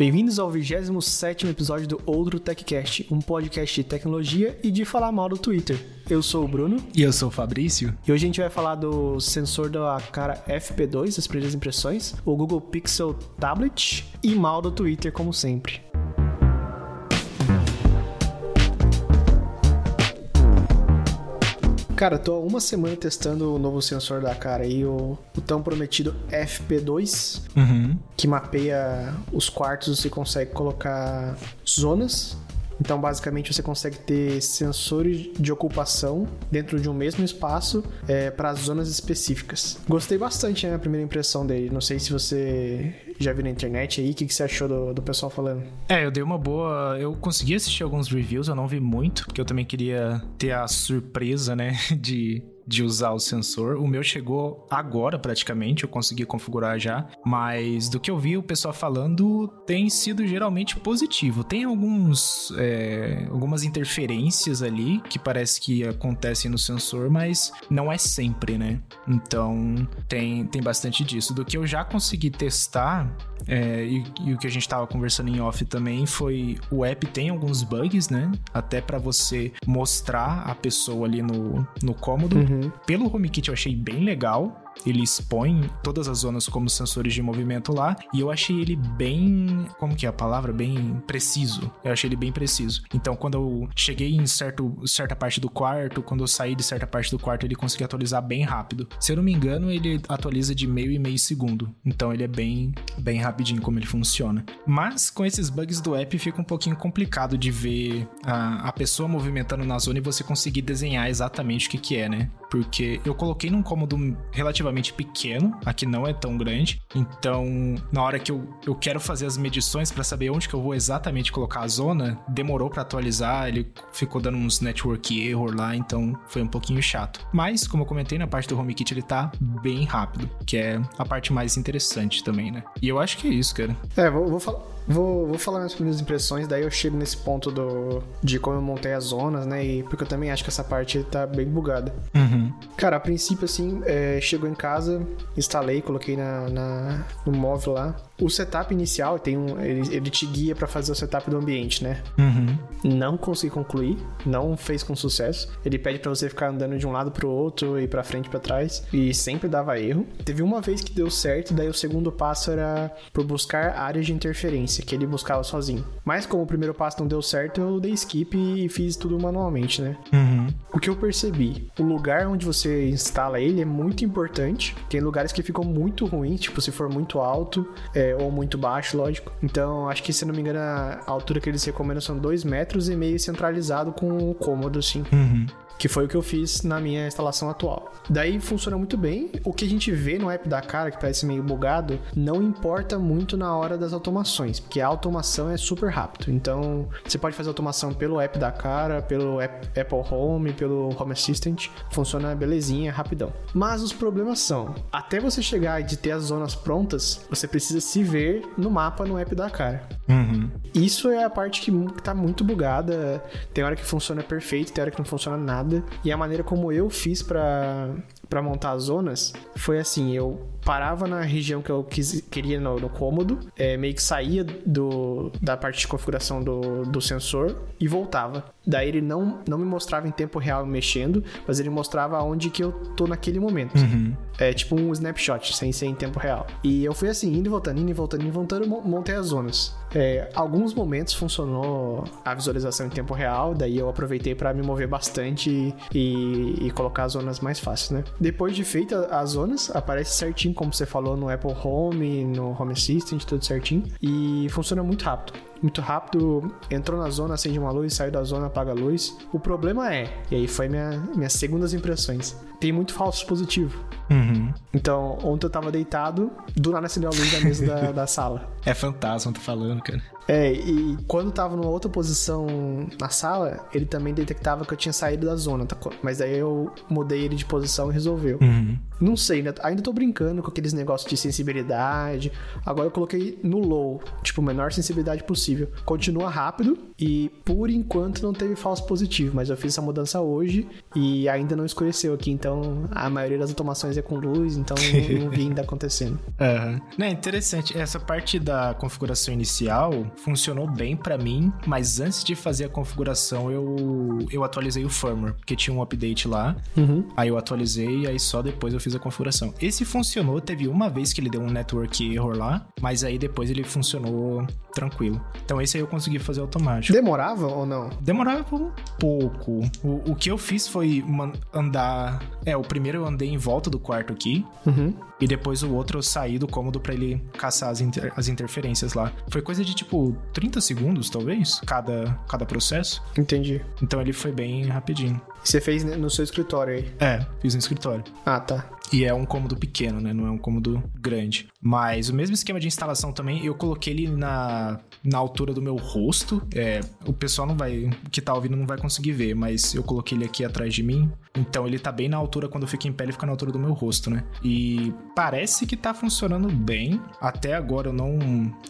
Bem-vindos ao 27 episódio do Outro TechCast, um podcast de tecnologia e de falar mal do Twitter. Eu sou o Bruno. E eu sou o Fabrício. E hoje a gente vai falar do sensor da cara FP2, as primeiras impressões, o Google Pixel Tablet e mal do Twitter, como sempre. Cara, tô há uma semana testando o novo sensor da cara aí, o, o tão prometido FP2, uhum. que mapeia os quartos e consegue colocar zonas então, basicamente, você consegue ter sensores de ocupação dentro de um mesmo espaço é, para zonas específicas. Gostei bastante, né, a primeira impressão dele. Não sei se você já viu na internet aí, o que, que você achou do, do pessoal falando? É, eu dei uma boa. Eu consegui assistir alguns reviews, eu não vi muito, porque eu também queria ter a surpresa, né, de de usar o sensor. O meu chegou agora, praticamente, eu consegui configurar já. Mas do que eu vi o pessoal falando, tem sido geralmente positivo. Tem alguns, é, algumas interferências ali que parece que acontecem no sensor, mas não é sempre, né? Então tem, tem bastante disso. Do que eu já consegui testar, é, e, e, o que a gente estava conversando em off também foi o app tem alguns bugs, né? Até para você mostrar a pessoa ali no, no cômodo. Uhum. Pelo HomeKit eu achei bem legal ele expõe todas as zonas como sensores de movimento lá, e eu achei ele bem, como que é a palavra? Bem preciso. Eu achei ele bem preciso. Então, quando eu cheguei em certo, certa parte do quarto, quando eu saí de certa parte do quarto, ele conseguia atualizar bem rápido. Se eu não me engano, ele atualiza de meio e meio segundo. Então, ele é bem, bem rapidinho como ele funciona. Mas, com esses bugs do app, fica um pouquinho complicado de ver a, a pessoa movimentando na zona e você conseguir desenhar exatamente o que que é, né? Porque eu coloquei num cômodo relativamente pequeno, aqui não é tão grande. Então, na hora que eu, eu quero fazer as medições para saber onde que eu vou exatamente colocar a zona, demorou para atualizar, ele ficou dando uns network error lá, então foi um pouquinho chato. Mas, como eu comentei, na parte do HomeKit ele tá bem rápido, que é a parte mais interessante também, né? E eu acho que é isso, cara. É, vou, vou falar Vou, vou falar minhas primeiras impressões, daí eu chego nesse ponto do, de como eu montei as zonas, né? E porque eu também acho que essa parte tá bem bugada. Uhum. Cara, a princípio, assim, é, chegou em casa, instalei, coloquei na, na, no móvel lá. O setup inicial tem um, ele, ele te guia para fazer o setup do ambiente, né? Uhum. Não consegui concluir, não fez com sucesso. Ele pede para você ficar andando de um lado pro outro e para frente e para trás e sempre dava erro. Teve uma vez que deu certo, daí o segundo passo era por buscar áreas de interferência que ele buscava sozinho. Mas como o primeiro passo não deu certo, eu dei skip e fiz tudo manualmente, né? Uhum. O que eu percebi, o lugar onde você instala ele é muito importante. Tem lugares que ficam muito ruins, tipo se for muito alto. É, ou muito baixo, lógico. Então, acho que, se não me engano, a altura que eles recomendam são 2 metros e meio centralizado com o cômodo, assim. Uhum que foi o que eu fiz na minha instalação atual. Daí funciona muito bem. O que a gente vê no app da cara, que parece meio bugado, não importa muito na hora das automações, porque a automação é super rápido. Então, você pode fazer automação pelo app da cara, pelo app, Apple Home, pelo Home Assistant, funciona belezinha, rapidão. Mas os problemas são, até você chegar de ter as zonas prontas, você precisa se ver no mapa no app da cara. Uhum. Isso é a parte que tá muito bugada. Tem hora que funciona perfeito, tem hora que não funciona nada E a maneira como eu fiz para para montar as zonas foi assim: eu parava na região que eu quis, queria no, no cômodo, é, meio que saía do, da parte de configuração do, do sensor e voltava. Daí ele não, não me mostrava em tempo real mexendo, mas ele mostrava onde que eu tô naquele momento. Uhum. É tipo um snapshot, sem ser em tempo real. E eu fui assim, indo e voltando, indo e voltando, indo e voltando, montei as zonas. É, alguns momentos funcionou a visualização em tempo real, daí eu aproveitei para me mover bastante e, e, colocar as zonas mais fáceis, né? Depois de feita as zonas, aparece certinho, como você falou, no Apple Home, no Home Assistant, tudo certinho. E funciona muito rápido muito rápido, entrou na zona, acende uma luz, saiu da zona, apaga a luz. O problema é, e aí foi minha, minhas segundas impressões, tem muito falso positivo. Uhum. Então, ontem eu tava deitado, do nada acendeu a luz da mesa da, da sala. É fantasma, tô falando, cara. É, e quando tava numa outra posição na sala, ele também detectava que eu tinha saído da zona, tá? mas daí eu mudei ele de posição e resolveu. Uhum. Não sei, ainda, ainda tô brincando com aqueles negócios de sensibilidade. Agora eu coloquei no low, tipo, menor sensibilidade possível. Continua rápido e por enquanto não teve falso positivo, mas eu fiz essa mudança hoje e ainda não escureceu aqui, então a maioria das automações é com luz, então não, não vi ainda acontecendo. Uhum. Não, é interessante. Essa parte da configuração inicial funcionou bem para mim, mas antes de fazer a configuração eu, eu atualizei o firmware, porque tinha um update lá. Uhum. Aí eu atualizei e aí só depois eu fiz a configuração. Esse funcionou, teve uma vez que ele deu um network error lá, mas aí depois ele funcionou tranquilo. Então esse aí eu consegui fazer automático. Demorava ou não? Demorava um pouco. O, o que eu fiz foi andar. É, o primeiro eu andei em volta do quarto aqui. Uhum. E depois o outro eu saí do cômodo para ele caçar as, inter, as interferências lá. Foi coisa de tipo 30 segundos, talvez, cada, cada processo. Entendi. Então ele foi bem rapidinho. Você fez no seu escritório aí? É, fiz no escritório. Ah, tá. E é um cômodo pequeno, né? Não é um cômodo grande. Mas o mesmo esquema de instalação também, eu coloquei ele na, na altura do meu rosto. É, o pessoal não vai. que tá ouvindo não vai conseguir ver, mas eu coloquei ele aqui atrás de mim. Então ele tá bem na altura, quando eu fico em pé, ele fica na altura do meu rosto, né? E parece que tá funcionando bem. Até agora eu não.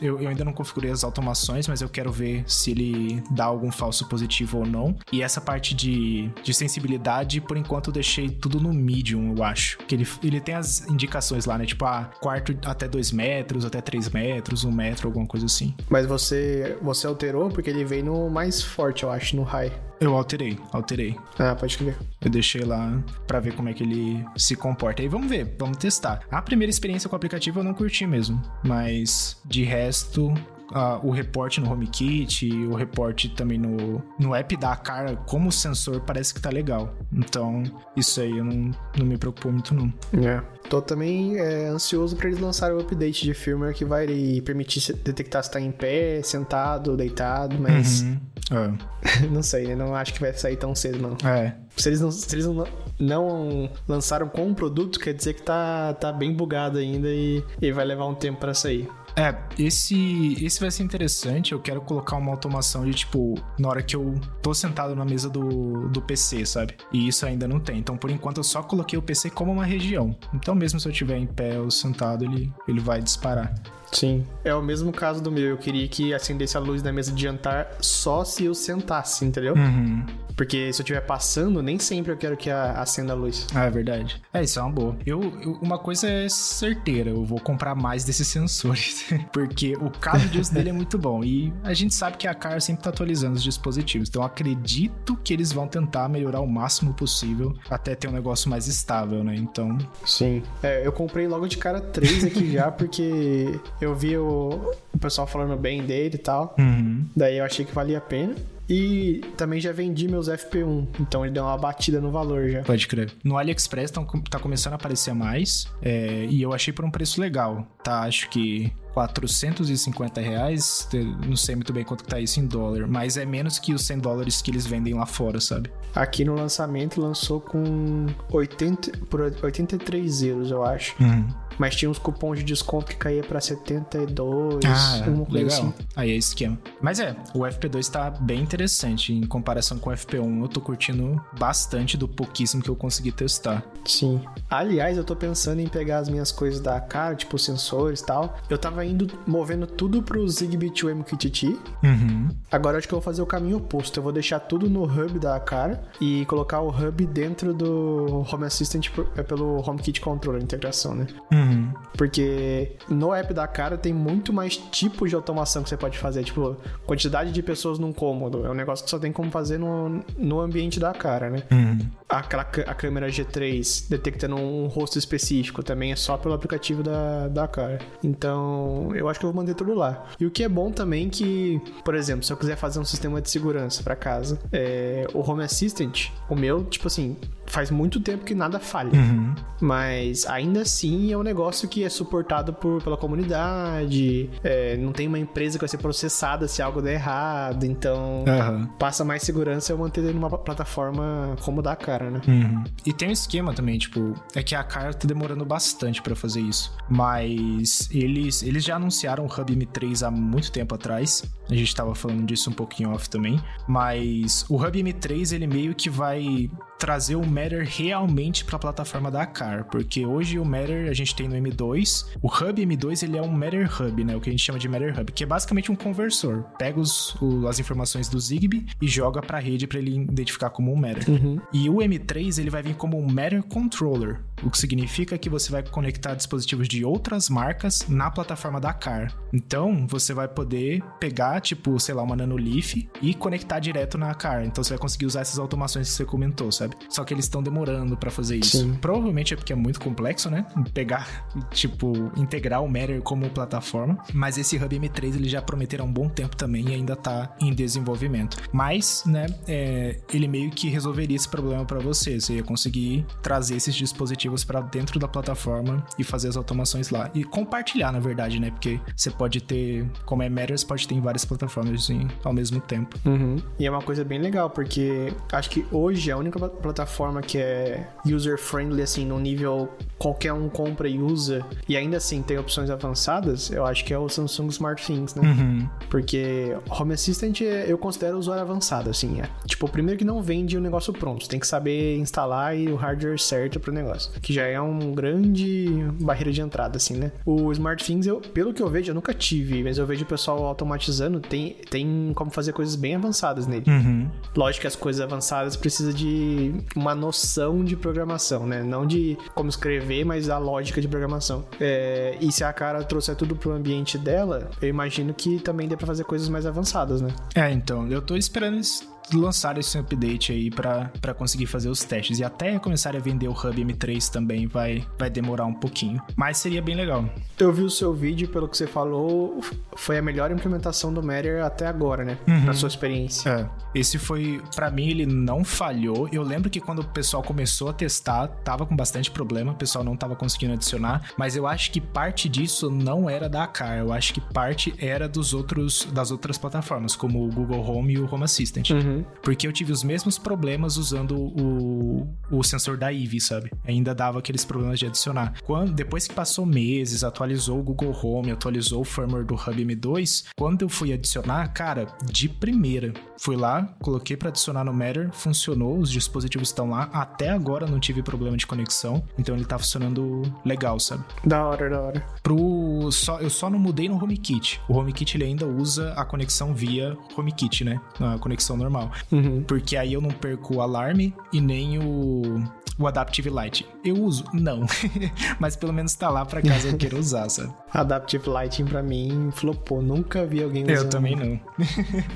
Eu, eu ainda não configurei as automações, mas eu quero ver se ele dá algum falso positivo ou não. E essa parte de, de sensibilidade, por enquanto eu deixei tudo no medium, eu acho. Que ele, ele tem as indicações lá, né? Tipo, ah, quarto até 2 metros, até 3 metros, 1 um metro, alguma coisa assim. Mas você, você alterou porque ele veio no mais forte, eu acho, no high. Eu alterei, alterei. Ah, pode crer. Eu deixei lá para ver como é que ele se comporta. Aí vamos ver, vamos testar. A primeira experiência com o aplicativo eu não curti mesmo, mas de resto Uh, o reporte no HomeKit, o reporte também no, no app da cara como sensor parece que tá legal. Então, isso aí eu não, não me preocupou muito, não. É. Tô também é, ansioso para eles lançarem o update de firmware que vai permitir detectar se tá em pé, sentado, deitado, mas. Uhum. É. não sei, eu não acho que vai sair tão cedo, não. É. Se eles não, se eles não, não lançaram com um produto, quer dizer que tá, tá bem bugado ainda e, e vai levar um tempo para sair. É, esse, esse vai ser interessante. Eu quero colocar uma automação de tipo, na hora que eu tô sentado na mesa do, do PC, sabe? E isso ainda não tem. Então, por enquanto, eu só coloquei o PC como uma região. Então, mesmo se eu estiver em pé ou sentado, ele, ele vai disparar. Sim. É o mesmo caso do meu. Eu queria que acendesse a luz da mesa de jantar só se eu sentasse, entendeu? Uhum. Porque se eu estiver passando, nem sempre eu quero que acenda a luz. Ah, é verdade. É, isso é uma boa. Eu, eu, uma coisa é certeira, eu vou comprar mais desses sensores. porque o caso de uso dele é muito bom. E a gente sabe que a Car sempre tá atualizando os dispositivos. Então acredito que eles vão tentar melhorar o máximo possível até ter um negócio mais estável, né? Então. Sim. É, eu comprei logo de cara três aqui já, porque eu vi o, o pessoal falando bem dele e tal. Uhum. Daí eu achei que valia a pena. E também já vendi meus FP1, então ele deu uma batida no valor já. Pode crer. No AliExpress tá, tá começando a aparecer mais, é, e eu achei por um preço legal, tá? Acho que 450 reais, não sei muito bem quanto tá isso em dólar, mas é menos que os 100 dólares que eles vendem lá fora, sabe? Aqui no lançamento lançou com 80, por 83 euros, eu acho. Uhum. Mas tinha uns cupons de desconto que caía pra 72, ah, uma coisa legal. assim. Aí é esquema. Mas é, o FP2 tá bem interessante em comparação com o FP1. Eu tô curtindo bastante do pouquíssimo que eu consegui testar. Sim. Aliás, eu tô pensando em pegar as minhas coisas da cara, tipo sensores e tal. Eu tava indo movendo tudo pro Zigbee to MQTT. Uhum. Agora acho que eu vou fazer o caminho oposto. Eu vou deixar tudo no hub da cara e colocar o hub dentro do Home Assistant é pelo HomeKit Controller, integração, né? Uhum. Porque no app da cara tem muito mais tipos de automação que você pode fazer. Tipo, quantidade de pessoas num cômodo. É um negócio que só tem como fazer no, no ambiente da cara, né? Uhum. Aquela a câmera G3 detectando um rosto específico também é só pelo aplicativo da, da cara. Então, eu acho que eu vou manter tudo lá. E o que é bom também que, por exemplo, se eu quiser fazer um sistema de segurança para casa, é, o Home Assistant, o meu, tipo assim, faz muito tempo que nada falha. Uhum. Mas ainda assim é um negócio que é suportado por, pela comunidade. É, não tem uma empresa que vai ser processada se algo der errado. Então uhum. passa mais segurança eu manter ele numa plataforma como da cara cara, né? Uhum. E tem um esquema também, tipo, é que a Car tá demorando bastante para fazer isso. Mas eles, eles já anunciaram o Hub M3 há muito tempo atrás. A gente tava falando disso um pouquinho off também. Mas o Hub M3, ele meio que vai trazer o Matter realmente para a plataforma da Car, porque hoje o Matter a gente tem no M2, o Hub M2 ele é um Matter Hub, né, o que a gente chama de Matter Hub, que é basicamente um conversor, pega os, o, as informações do Zigbee e joga para a rede para ele identificar como um Matter. Uhum. E o M3 ele vai vir como um Matter Controller, o que significa que você vai conectar dispositivos de outras marcas na plataforma da Car. Então, você vai poder pegar, tipo, sei lá, uma Nanoleaf e conectar direto na Car. Então, você vai conseguir usar essas automações que você comentou, sabe? Só que eles estão demorando para fazer isso. Sim. Provavelmente é porque é muito complexo, né? Pegar, tipo, integrar o Matter como plataforma. Mas esse Hub M3 ele já prometeram há um bom tempo também e ainda tá em desenvolvimento. Mas, né, é, ele meio que resolveria esse problema para você. Você ia conseguir trazer esses dispositivos para dentro da plataforma e fazer as automações lá. E compartilhar, na verdade, né? Porque você pode ter, como é Matter, você pode ter em várias plataformas assim, ao mesmo tempo. Uhum. E é uma coisa bem legal, porque acho que hoje a única plataforma que é user-friendly, assim, no nível qualquer um compra e usa, e ainda assim tem opções avançadas, eu acho que é o Samsung SmartThings, né? Uhum. Porque Home Assistant eu considero usuário avançado, assim. É. Tipo, primeiro que não vende o negócio pronto, tem que saber instalar e o hardware certo pro negócio, que já é um grande barreira de entrada, assim, né? O SmartThings, eu, pelo que eu vejo, eu nunca tive, mas eu vejo o pessoal automatizando, tem, tem como fazer coisas bem avançadas nele. Uhum. Lógico que as coisas avançadas precisam de uma noção de programação, né? Não de como escrever, mas a lógica de programação. É, e se a cara trouxer tudo pro ambiente dela, eu imagino que também dê pra fazer coisas mais avançadas, né? É, então, eu tô esperando isso lançar esse update aí para conseguir fazer os testes. E até começar a vender o Hub M3 também vai, vai demorar um pouquinho. Mas seria bem legal. Eu vi o seu vídeo, pelo que você falou, foi a melhor implementação do Matter até agora, né? Uhum. Na sua experiência. É. Esse foi, para mim, ele não falhou. Eu lembro que quando o pessoal começou a testar, tava com bastante problema, o pessoal não tava conseguindo adicionar, mas eu acho que parte disso não era da Car, eu acho que parte era dos outros das outras plataformas, como o Google Home e o Home Assistant. Uhum. Porque eu tive os mesmos problemas usando o, o sensor da Eve, sabe? Ainda dava aqueles problemas de adicionar. Quando, depois que passou meses, atualizou o Google Home, atualizou o firmware do Hub M2, quando eu fui adicionar, cara, de primeira, fui lá, coloquei para adicionar no Matter, funcionou, os dispositivos estão lá. Até agora não tive problema de conexão, então ele tá funcionando legal, sabe? Da hora, da hora. Pro, só, eu só não mudei no HomeKit. O HomeKit ele ainda usa a conexão via HomeKit, né? A conexão normal. Uhum. Porque aí eu não perco o alarme e nem o, o Adaptive Lighting. Eu uso? Não. Mas pelo menos tá lá pra caso eu queira usar, sabe? Adaptive Lighting pra mim flopou. Nunca vi alguém usando. Eu também não.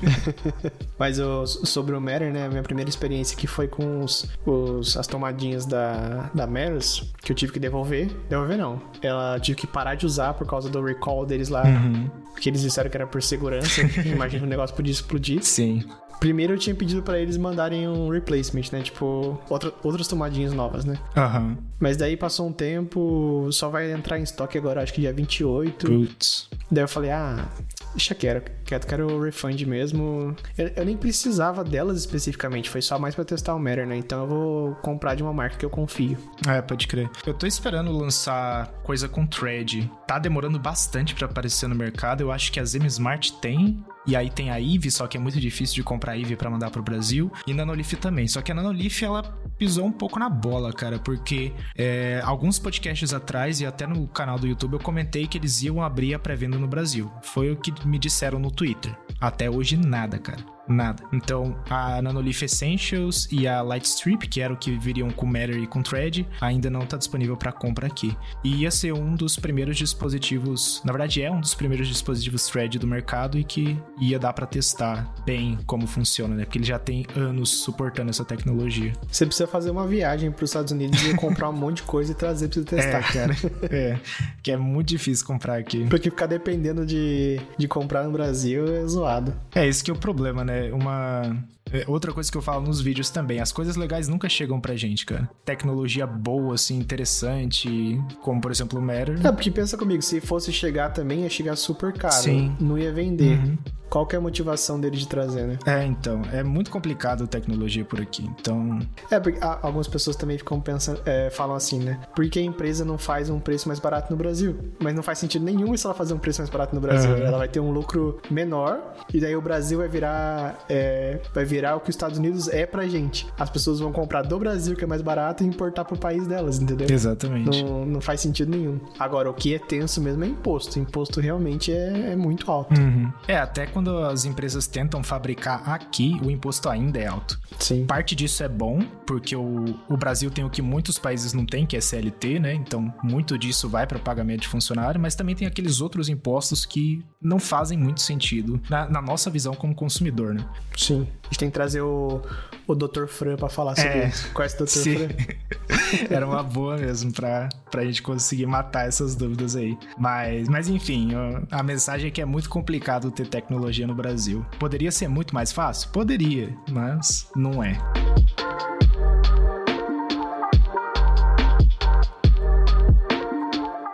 Mas o, sobre o Matter, né? Minha primeira experiência que foi com os, os, as tomadinhas da, da Matters, que eu tive que devolver. Devolver não. Ela tive que parar de usar por causa do recall deles lá. Uhum. Porque eles disseram que era por segurança. Imagina o negócio podia explodir. Sim. Primeiro eu tinha pedido para eles mandarem um replacement, né? Tipo, outra, outras tomadinhas novas, né? Aham. Mas daí passou um tempo, só vai entrar em estoque agora, acho que dia 28. Putz. Daí eu falei, ah, deixa quieto, quieto, quero o refund mesmo. Eu, eu, nem precisava delas especificamente, foi só mais para testar o Matter, né? Então eu vou comprar de uma marca que eu confio. É, pode crer. Eu tô esperando lançar coisa com thread. Tá demorando bastante para aparecer no mercado. Eu acho que a Zem Smart tem, e aí tem a Eve, só que é muito difícil de comprar a Eve para mandar pro Brasil. E Nanolith também. Só que a Nanolith, ela pisou um pouco na bola, cara, porque é, alguns podcasts atrás e até no canal do YouTube eu comentei que eles iam abrir a pré-venda no Brasil. Foi o que me disseram no Twitter. Até hoje, nada, cara nada. Então, a Nanoleaf Essentials e a Lightstrip, que era o que viriam com Matter e com Thread, ainda não está disponível para compra aqui. E ia ser um dos primeiros dispositivos, na verdade é um dos primeiros dispositivos Thread do mercado e que ia dar para testar bem como funciona, né? Porque ele já tem anos suportando essa tecnologia. Você precisa fazer uma viagem para os Estados Unidos e comprar um monte de coisa e trazer para você testar. É, cara. é, que é muito difícil comprar aqui. Porque ficar dependendo de, de comprar no Brasil é zoado. É, esse que é o problema, né? é uma. É outra coisa que eu falo nos vídeos também, as coisas legais nunca chegam pra gente, cara. Tecnologia boa, assim, interessante, como por exemplo o Matter. É, porque pensa comigo, se fosse chegar também, ia chegar super caro. Sim. Não ia vender. Uhum. qual que é a motivação dele de trazer, né? É, então, é muito complicado a tecnologia por aqui, então... É, porque algumas pessoas também ficam pensando, é, falam assim, né? Por que a empresa não faz um preço mais barato no Brasil? Mas não faz sentido nenhum se ela fazer um preço mais barato no Brasil. Uhum. Ela vai ter um lucro menor e daí o Brasil vai virar, é, vai virar o que os Estados Unidos é pra gente. As pessoas vão comprar do Brasil, que é mais barato, e importar pro país delas, entendeu? Exatamente. Não, não faz sentido nenhum. Agora, o que é tenso mesmo é imposto. Imposto realmente é, é muito alto. Uhum. É, até quando as empresas tentam fabricar aqui, o imposto ainda é alto. Sim. Parte disso é bom, porque o, o Brasil tem o que muitos países não têm, que é CLT, né? Então, muito disso vai para pagamento de funcionário, mas também tem aqueles outros impostos que não fazem muito sentido na, na nossa visão como consumidor, né? Sim. A gente tem que trazer o, o Dr. Fran pra falar sobre é, isso. Conhece o Dr. Sim. Fran? Era uma boa mesmo pra, pra gente conseguir matar essas dúvidas aí. Mas, mas enfim, a mensagem é que é muito complicado ter tecnologia no Brasil. Poderia ser muito mais fácil? Poderia, mas não é.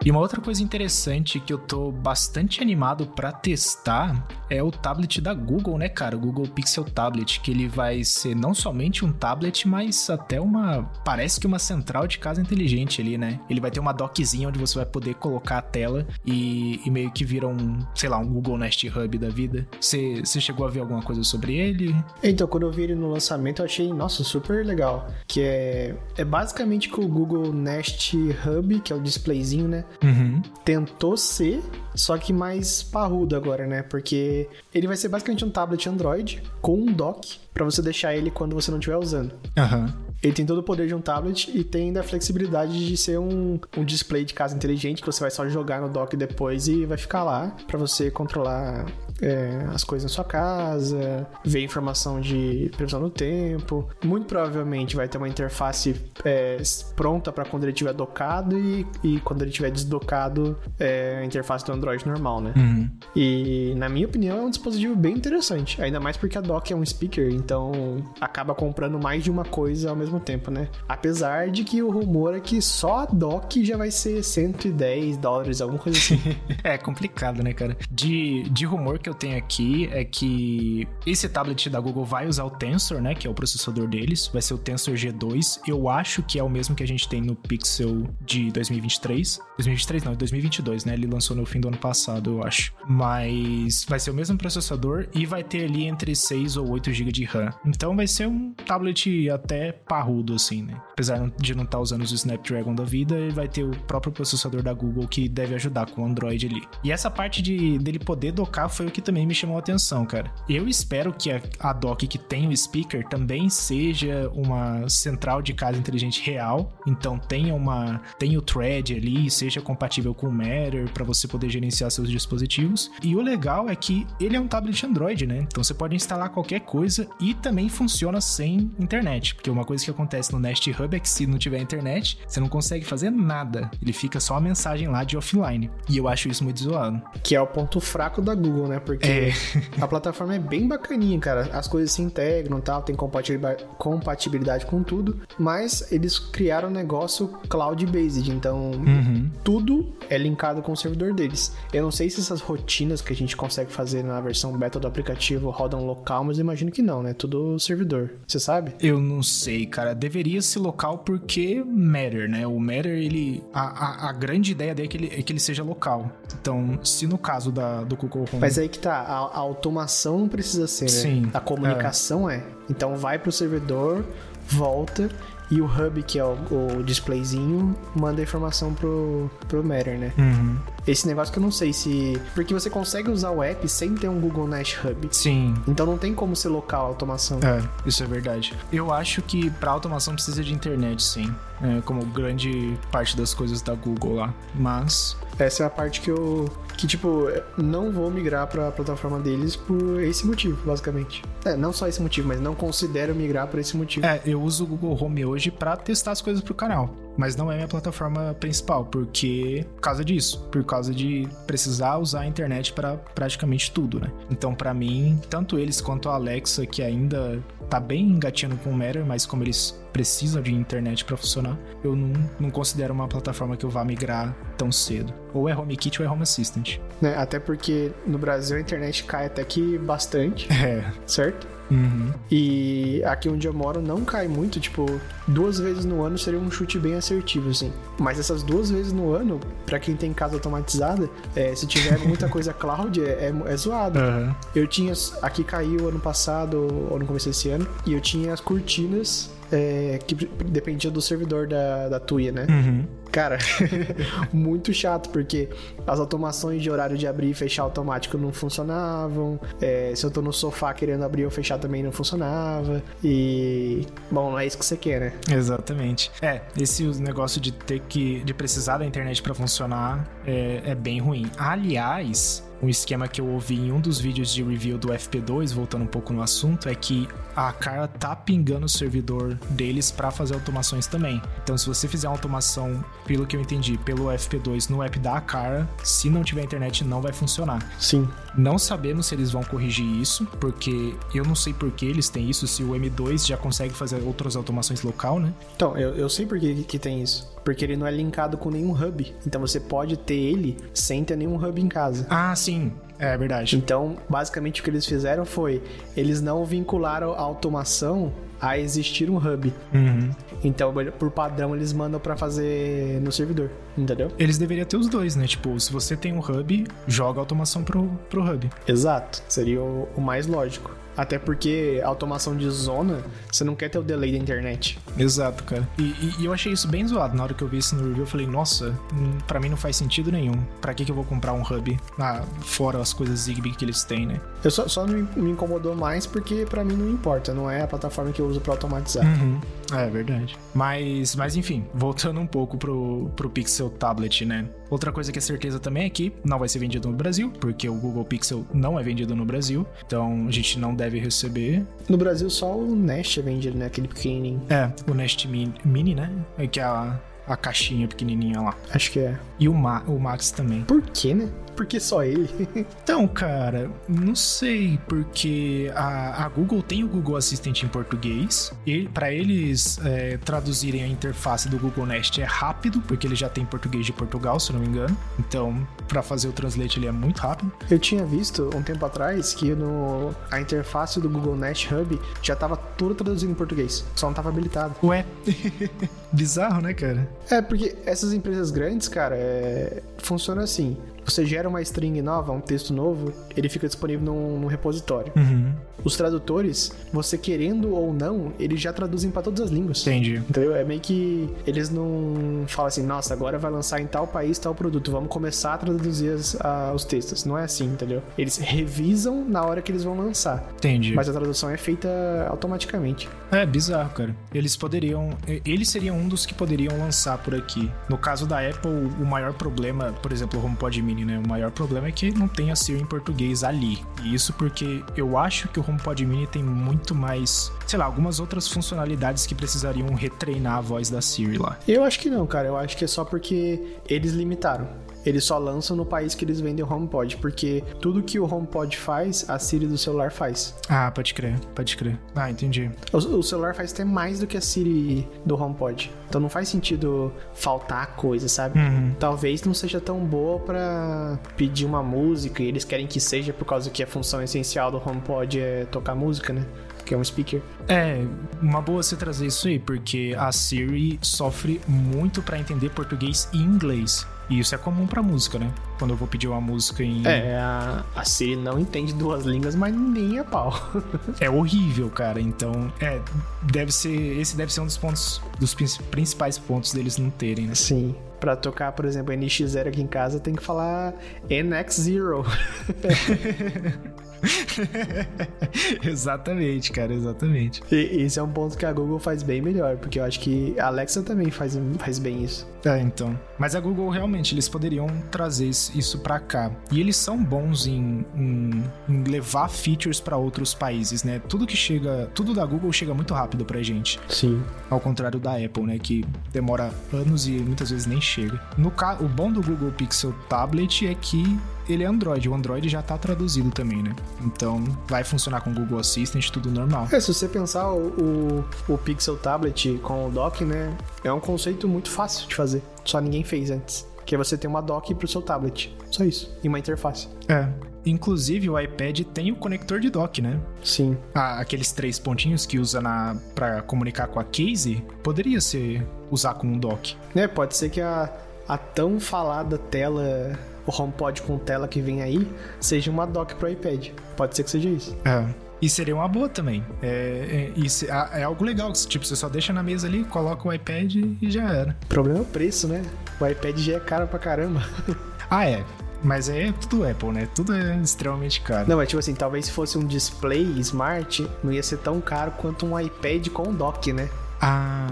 E uma outra coisa interessante que eu tô bastante animado para testar é o tablet da Google, né, cara? O Google Pixel Tablet, que ele vai ser não somente um tablet, mas até uma. Parece que uma central de casa inteligente ali, né? Ele vai ter uma dockzinha onde você vai poder colocar a tela e, e meio que vira um, sei lá, um Google Nest Hub da vida. Você chegou a ver alguma coisa sobre ele? Então, quando eu vi ele no lançamento, eu achei, nossa, super legal. Que é, é basicamente com o Google Nest Hub, que é o displayzinho, né? Uhum. Tentou ser, só que mais parrudo agora, né? Porque ele vai ser basicamente um tablet Android com um dock para você deixar ele quando você não estiver usando. Uhum. Ele tem todo o poder de um tablet e tem ainda a flexibilidade de ser um, um display de casa inteligente que você vai só jogar no dock depois e vai ficar lá para você controlar é, as coisas na sua casa, ver informação de previsão do tempo. Muito provavelmente vai ter uma interface é, pronta para quando ele estiver docado e, e quando ele estiver desdocado é, a interface do Android normal, né? Uhum. E na minha opinião é um dispositivo bem interessante, ainda mais porque a dock é um speaker, então acaba comprando mais de uma coisa ao mesmo mesmo tempo, né? Apesar de que o rumor é que só a dock já vai ser 110 dólares, alguma coisa assim. é complicado, né, cara? De, de rumor que eu tenho aqui é que esse tablet da Google vai usar o Tensor, né? Que é o processador deles. Vai ser o Tensor G2. Eu acho que é o mesmo que a gente tem no Pixel de 2023. 2023 não, 2022, né? Ele lançou no fim do ano passado, eu acho. Mas vai ser o mesmo processador e vai ter ali entre 6 ou 8 GB de RAM. Então vai ser um tablet até parrudo, assim, né? Apesar de não estar tá usando os Snapdragon da vida, ele vai ter o próprio processador da Google que deve ajudar com o Android ali. E essa parte de dele poder docar foi o que também me chamou a atenção, cara. Eu espero que a, a dock que tem o speaker também seja uma central de casa inteligente real, então tenha uma tenha o thread ali, seja compatível com o Matter para você poder gerenciar seus dispositivos. E o legal é que ele é um tablet Android, né? Então você pode instalar qualquer coisa e também funciona sem internet, porque uma coisa que acontece no Nest Hub é que se não tiver internet, você não consegue fazer nada. Ele fica só a mensagem lá de offline. E eu acho isso muito zoado. Que é o ponto fraco da Google, né? Porque é. a plataforma é bem bacaninha, cara. As coisas se integram e tal, tem compatibilidade com tudo. Mas eles criaram um negócio cloud-based. Então, uhum. tudo é linkado com o servidor deles. Eu não sei se essas rotinas que a gente consegue fazer na versão beta do aplicativo rodam local, mas imagino que não, né? Tudo servidor. Você sabe? Eu não sei, cara, deveria ser local porque Matter, né? O Matter, ele. A, a, a grande ideia dele é que, ele, é que ele seja local. Então, se no caso da, do Google Home. Mas aí que tá, a, a automação não precisa ser, né? Sim. A comunicação é. é. Então vai pro servidor, volta e o hub, que é o, o displayzinho, manda a informação pro, pro Matter, né? Uhum. Esse negócio que eu não sei se. Porque você consegue usar o app sem ter um Google Nest Hub. Sim. Então não tem como ser local a automação. É, isso é verdade. Eu acho que pra automação precisa de internet, sim. É, como grande parte das coisas da Google lá. Mas. Essa é a parte que eu. Que, tipo, não vou migrar pra plataforma deles por esse motivo, basicamente. É, não só esse motivo, mas não considero migrar por esse motivo. É, eu uso o Google Home hoje para testar as coisas pro canal mas não é minha plataforma principal, porque por causa disso, por causa de precisar usar a internet para praticamente tudo, né? Então, para mim, tanto eles quanto a Alexa, que ainda tá bem engatinhando com o Matter, mas como eles precisam de internet para funcionar, eu não, não considero uma plataforma que eu vá migrar tão cedo. Ou é HomeKit ou é Home Assistant. Né? Até porque no Brasil a internet cai até que bastante, É. certo? Uhum. E aqui onde eu moro não cai muito, tipo, duas vezes no ano seria um chute bem assertivo, assim. Mas essas duas vezes no ano, pra quem tem casa automatizada, é, se tiver muita coisa cloud, é, é, é zoado. Aham. Eu tinha. Aqui caiu ano passado, ou no começo desse ano, e eu tinha as cortinas é, que dependia do servidor da, da Tuya, né? Uhum. Cara, muito chato, porque as automações de horário de abrir e fechar automático não funcionavam. É, se eu tô no sofá querendo abrir ou fechar também não funcionava. E. Bom, não é isso que você quer, né? Exatamente. É, esse negócio de ter que. de precisar da internet pra funcionar é, é bem ruim. Aliás. Um esquema que eu ouvi em um dos vídeos de review do FP2, voltando um pouco no assunto, é que a cara tá pingando o servidor deles pra fazer automações também. Então, se você fizer uma automação, pelo que eu entendi, pelo FP2 no app da cara, se não tiver internet, não vai funcionar. Sim. Não sabemos se eles vão corrigir isso, porque eu não sei por que eles têm isso, se o M2 já consegue fazer outras automações local, né? Então, eu, eu sei por que, que tem isso. Porque ele não é linkado com nenhum hub. Então você pode ter ele sem ter nenhum hub em casa. Ah, sim. É verdade. Então, basicamente o que eles fizeram foi, eles não vincularam a automação a existir um hub. Uhum. Então, por padrão, eles mandam pra fazer no servidor, entendeu? Eles deveriam ter os dois, né? Tipo, se você tem um hub, joga a automação pro, pro hub. Exato, seria o, o mais lógico. Até porque automação de zona, você não quer ter o delay da internet. Exato, cara. E, e- e eu achei isso bem zoado. Na hora que eu vi isso no review, eu falei, nossa, hum, pra mim não faz sentido nenhum. Pra que, que eu vou comprar um hub? Ah, fora as coisas Zigbee que eles têm, né? Eu só, só me, me incomodou mais porque pra mim não importa, não é a plataforma que eu uso pra automatizar. Uhum. É verdade. Mas, mas enfim, voltando um pouco pro, pro Pixel Tablet, né? Outra coisa que é certeza também é que não vai ser vendido no Brasil, porque o Google Pixel não é vendido no Brasil. Então a gente não deve receber. No Brasil só o Nest é vendido, né? Aquele pequenininho. É, o Nest Mini, Mini né? É que é a, a caixinha pequenininha lá. Acho que é. E o, Ma, o Max também. Por quê, né? Por que só ele? Então, cara, não sei, porque a, a Google tem o Google Assistant em português. E para eles é, traduzirem a interface do Google Nest é rápido, porque ele já tem português de Portugal, se eu não me engano. Então, para fazer o translate ele é muito rápido. Eu tinha visto um tempo atrás que no, a interface do Google Nest Hub já tava tudo traduzido em português, só não tava habilitado. Ué, bizarro, né, cara? É, porque essas empresas grandes, cara, é... funciona assim. Você gera uma string nova, um texto novo, ele fica disponível num, num repositório. Uhum, Os tradutores, você querendo ou não, eles já traduzem pra todas as línguas. entendi. Entendeu? É meio que eles não falam assim, nossa, agora vai lançar em tal país tal produto, vamos começar a traduzir as- a- os textos. Não é assim, entendeu? Eles revisam na hora que eles vão lançar, Entendi. mas a tradução é feita automaticamente. É bizarro, cara. Eles poderiam. Eles seriam um dos que poderiam lançar por aqui. No caso da Apple, o maior problema, por exemplo, o HomePod Mini, né? O maior problema é que não tem a Siri em português ali. E isso porque eu acho que o HomePod Mini tem muito mais, sei lá, algumas outras funcionalidades que precisariam retreinar a voz da Siri lá. Eu acho que não, cara. Eu acho que é só porque eles limitaram. Eles só lançam no país que eles vendem o HomePod, porque tudo que o HomePod faz, a Siri do celular faz. Ah, pode crer, pode crer. Ah, entendi. O, o celular faz até mais do que a Siri do HomePod. Então não faz sentido faltar coisa, sabe? Uhum. Talvez não seja tão boa pra pedir uma música e eles querem que seja por causa que a função essencial do HomePod é tocar música, né? Que é um speaker. É, uma boa você trazer isso aí, porque a Siri sofre muito pra entender português e inglês. E isso é comum pra música, né? Quando eu vou pedir uma música em. É, a, a Siri não entende duas línguas, mas nem a pau. É horrível, cara. Então, é, deve ser. Esse deve ser um dos pontos, dos prin- principais pontos deles não terem, né? Sim. Pra tocar, por exemplo, NX0 aqui em casa, tem que falar NX0. exatamente, cara, exatamente. E esse é um ponto que a Google faz bem melhor, porque eu acho que a Alexa também faz, faz bem isso. É, então. Mas a Google realmente, eles poderiam trazer isso pra cá. E eles são bons em, em- em levar features pra outros países, né? Tudo que chega. Tudo da Google chega muito rápido pra gente. Sim. Ao contrário da Apple, né? Que demora anos e muitas vezes nem chega. No ca... O bom do Google Pixel Tablet é que ele é Android. O Android já tá traduzido também, né? Então vai funcionar com o Google Assistant, tudo normal. É, se você pensar o, o, o Pixel Tablet com o dock, né? É um conceito muito fácil de fazer. Só ninguém fez antes. Que você tem uma dock pro seu tablet. Só isso. E uma interface. É. Inclusive, o iPad tem o conector de dock, né? Sim. Ah, aqueles três pontinhos que usa na para comunicar com a case, poderia ser usar com um dock. É, pode ser que a, a tão falada tela, o HomePod com tela que vem aí, seja uma dock pro iPad. Pode ser que seja isso. É. E seria uma boa também. É, é, isso, é, é algo legal. Tipo, você só deixa na mesa ali, coloca o iPad e já era. O problema é o preço, né? O iPad já é caro pra caramba. ah, é. Mas é tudo Apple, né? Tudo é extremamente caro. Não, mas tipo assim, talvez se fosse um display smart, não ia ser tão caro quanto um iPad com dock, né? Ah,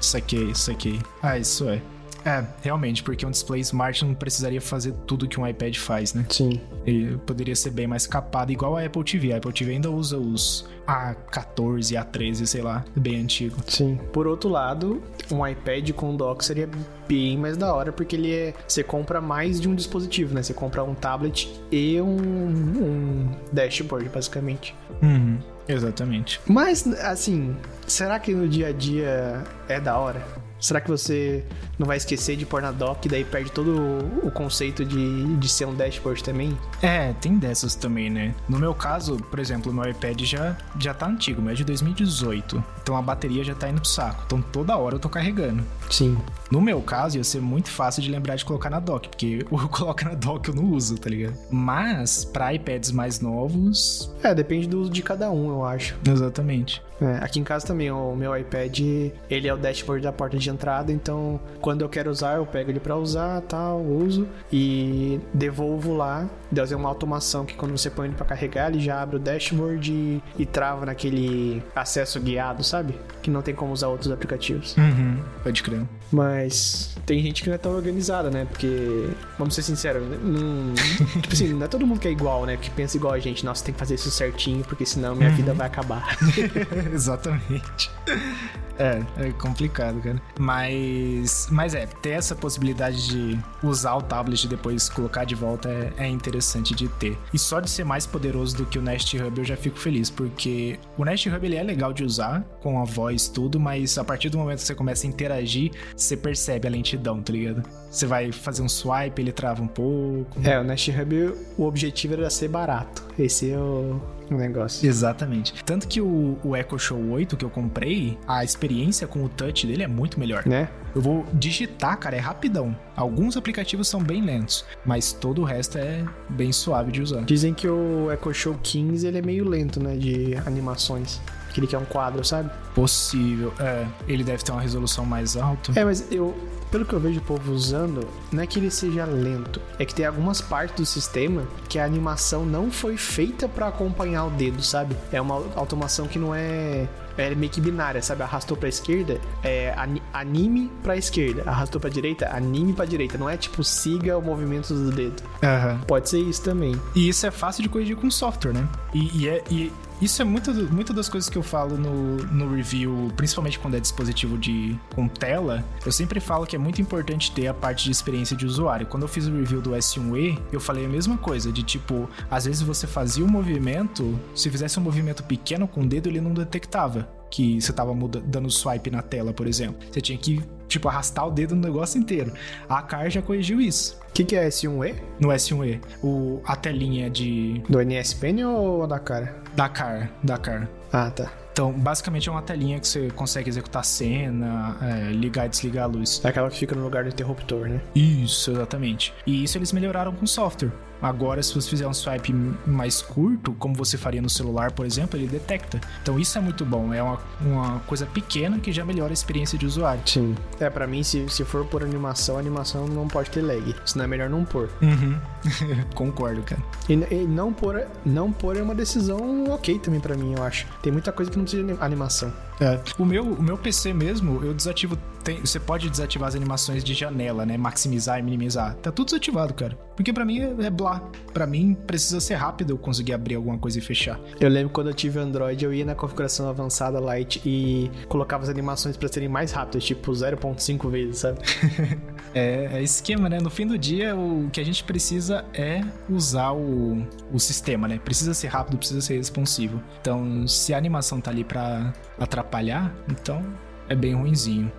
saquei, saquei. Ah, isso é. É, realmente, porque um display smart não precisaria fazer tudo que um iPad faz, né? Sim. Ele poderia ser bem mais capado, igual a Apple TV. A Apple TV ainda usa os A14, A13, sei lá, bem antigo. Sim. Por outro lado, um iPad com dock seria bem mais da hora, porque ele é. Você compra mais de um dispositivo, né? Você compra um tablet e um, um dashboard, basicamente. Uhum. Exatamente. Mas, assim, será que no dia a dia é da hora? Será que você não vai esquecer de pôr na dock e daí perde todo o conceito de, de ser um dashboard também? É, tem dessas também, né? No meu caso, por exemplo, meu iPad já, já tá antigo, meu é de 2018. Então a bateria já tá indo pro saco. Então toda hora eu tô carregando. Sim. No meu caso, ia ser muito fácil de lembrar de colocar na dock, porque eu coloco na dock eu não uso, tá ligado? Mas, para iPads mais novos. É, depende do uso de cada um, eu acho. Exatamente. É, aqui em casa também, o meu iPad, ele é o dashboard da porta de entrada, então quando eu quero usar, eu pego ele para usar, tal, uso e devolvo lá. Deve uma automação que quando você põe ele para carregar, ele já abre o dashboard e, e, trava naquele acesso guiado, sabe? Que não tem como usar outros aplicativos. Uhum, pode crer. Mas tem gente que não é tão organizada, né? Porque, vamos ser sinceros, não, tipo assim, não é todo mundo que é igual, né? Que pensa igual a gente. Nossa, tem que fazer isso certinho, porque senão minha uhum. vida vai acabar. Exatamente. É, é complicado, cara. Mas, mas é, ter essa possibilidade de usar o tablet e depois colocar de volta é, é, interessante de ter. E só de ser mais poderoso do que o Nest Hub eu já fico feliz, porque o Nest Hub ele é legal de usar, com a voz tudo, mas a partir do momento que você começa a interagir, você percebe a lentidão, tá ligado? Você vai fazer um swipe, ele trava um pouco. É, o Nest Hub, o objetivo era ser barato. Esse é o negócio. Exatamente. Tanto que o, o Echo Show 8 que eu comprei, a experiência com o touch dele é muito melhor. Né? Eu vou digitar, cara, é rapidão. Alguns aplicativos são bem lentos, mas todo o resto é bem suave de usar. Dizem que o Echo Show 15 ele é meio lento, né, de animações. Aquele que é um quadro, sabe? Possível. É, ele deve ter uma resolução mais alta. É, mas eu, pelo que eu vejo o povo usando, não é que ele seja lento, é que tem algumas partes do sistema que a animação não foi feita para acompanhar o dedo, sabe? É uma automação que não é é meio que binária, sabe? Arrastou pra esquerda, é anime pra esquerda. Arrastou pra direita, anime pra direita. Não é tipo siga o movimento do dedo. Uhum. Pode ser isso também. E isso é fácil de corrigir com software, né? E, e, é, e isso é muito, muito das coisas que eu falo no, no review, principalmente quando é dispositivo de com tela. Eu sempre falo que é muito importante ter a parte de experiência de usuário. Quando eu fiz o review do S1E, eu falei a mesma coisa, de tipo, às vezes você fazia um movimento, se fizesse um movimento pequeno com o dedo, ele não detectava que você tava dando swipe na tela, por exemplo. Você tinha que, tipo, arrastar o dedo no negócio inteiro. A CAR já corrigiu isso. O que, que é S1E? No S1E. O, a telinha de. Do NSPN ou da cara? Da CAR. Da CAR. Ah, tá. Então, basicamente é uma telinha que você consegue executar cena, é, ligar e desligar a luz. É aquela que fica no lugar do interruptor, né? Isso, exatamente. E isso eles melhoraram com software. Agora, se você fizer um swipe mais curto, como você faria no celular, por exemplo, ele detecta. Então isso é muito bom. É uma, uma coisa pequena que já melhora a experiência de usuário. Sim. É, para mim, se, se for por animação, a animação não pode ter lag. Senão é melhor não pôr. Uhum. Concordo, cara. E, e, não, pôr, não pôr é uma decisão ok também para mim, eu acho. Tem muita coisa que não precisa de animação. É. O, meu, o meu PC mesmo, eu desativo. Tem, você pode desativar as animações de janela, né? Maximizar e minimizar. Tá tudo desativado, cara. Porque para mim é, é blá. Pra mim precisa ser rápido eu conseguir abrir alguma coisa e fechar. Eu lembro quando eu tive Android, eu ia na configuração avançada Lite e colocava as animações para serem mais rápidas, tipo 0.5 vezes, sabe? é, é esquema, né? No fim do dia, o que a gente precisa é usar o, o sistema, né? Precisa ser rápido, precisa ser responsivo. Então, se a animação tá ali pra atrapalhar, então é bem ruinzinho.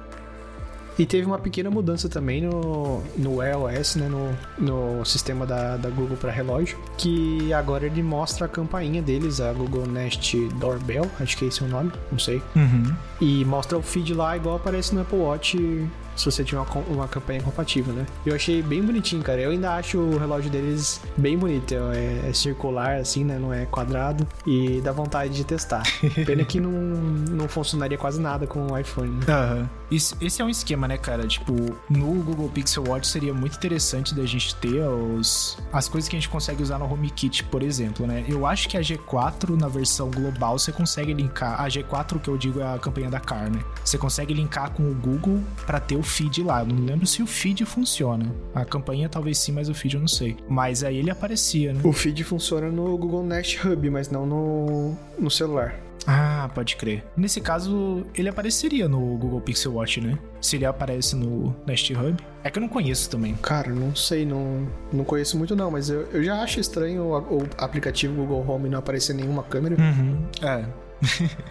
E teve uma pequena mudança também no, no Wear OS, né? No, no sistema da, da Google para relógio, que agora ele mostra a campainha deles, a Google Nest Doorbell, acho que esse é o nome, não sei. Uhum. E mostra o feed lá igual aparece no Apple Watch se você tiver uma, uma campanha compatível, né? Eu achei bem bonitinho, cara. Eu ainda acho o relógio deles bem bonito. É, é circular, assim, né? Não é quadrado. E dá vontade de testar. Pena que não, não funcionaria quase nada com o iPhone. Né? Uhum. Esse é um esquema, né, cara? Tipo, no Google Pixel Watch seria muito interessante da gente ter os, as coisas que a gente consegue usar no HomeKit, por exemplo, né? Eu acho que a G4, na versão global, você consegue linkar. A G4, que eu digo, é a campanha da Car, né? Você consegue linkar com o Google para ter o feed lá. Eu não lembro se o feed funciona. A campanha talvez sim, mas o feed eu não sei. Mas aí ele aparecia, né? O feed funciona no Google Nest Hub, mas não no, no celular. Ah, pode crer. Nesse caso, ele apareceria no Google Pixel Watch, né? Se ele aparece no Nest Hub. É que eu não conheço também. Cara, não sei, não, não conheço muito não, mas eu, eu já acho estranho o, o aplicativo Google Home não aparecer nenhuma câmera. Uhum. É.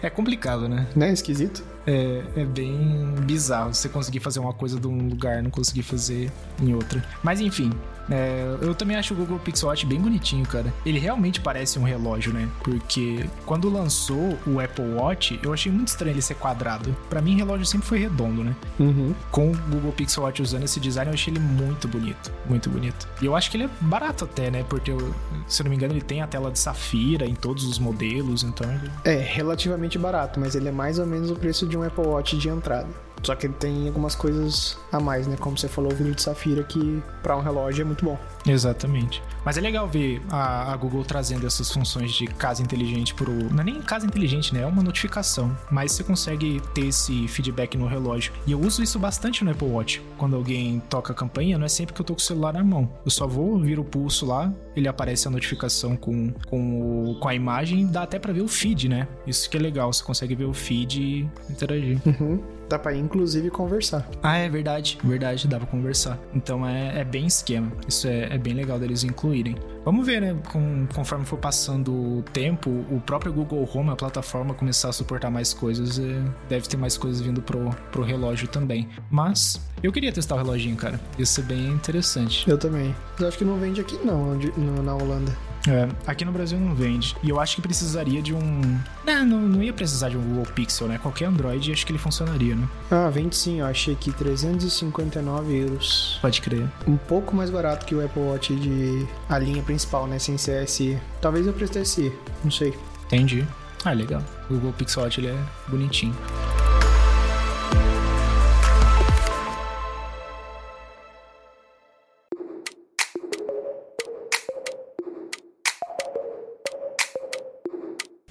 é complicado, né? Né? Esquisito. É, é bem bizarro você conseguir fazer uma coisa de um lugar não conseguir fazer em outra. Mas enfim, é, eu também acho o Google Pixel Watch bem bonitinho, cara. Ele realmente parece um relógio, né? Porque quando lançou o Apple Watch, eu achei muito estranho ele ser quadrado. Para mim, relógio sempre foi redondo, né? Uhum. Com o Google Pixel Watch usando esse design, eu achei ele muito bonito. Muito bonito. E eu acho que ele é barato até, né? Porque, se eu não me engano, ele tem a tela de safira em todos os modelos, então ele... É, relativamente barato, mas ele é mais ou menos o preço de um Apple Watch de entrada. Só que ele tem algumas coisas a mais, né? Como você falou, o vinil de safira, que para um relógio é muito bom. Exatamente. Mas é legal ver a, a, Google trazendo essas funções de casa inteligente pro. Não é nem casa inteligente, né? É uma notificação. Mas você consegue ter esse feedback no relógio. E eu uso isso bastante no Apple Watch. Quando alguém toca a campanha, não é sempre que eu tô com o celular na mão. Eu só vou, viro o pulso lá, ele aparece a notificação com, com, o, com a imagem, dá até para ver o feed, né? Isso que é legal, você consegue ver o feed e interagir. Uhum. Dá pra inclusive conversar. Ah, é verdade, verdade, dá pra conversar. Então é, é bem esquema. Isso é, é bem legal deles incluírem. Vamos ver, né? Com, conforme for passando o tempo, o próprio Google Home, a plataforma, começar a suportar mais coisas, é, deve ter mais coisas vindo pro, pro relógio também. Mas eu queria testar o reloginho, cara. Isso é bem interessante. Eu também. Mas acho que não vende aqui não, na Holanda. É, aqui no Brasil não vende. E eu acho que precisaria de um. Não, não, não ia precisar de um Google Pixel, né? Qualquer Android acho que ele funcionaria, né? Ah, vende sim, eu achei aqui 359 euros. Pode crer. Um pouco mais barato que o Apple Watch de. a linha principal, né? Sem CSI. Talvez eu preste SE, não sei. Entendi. Ah, legal. O Google Pixel Watch ele é bonitinho.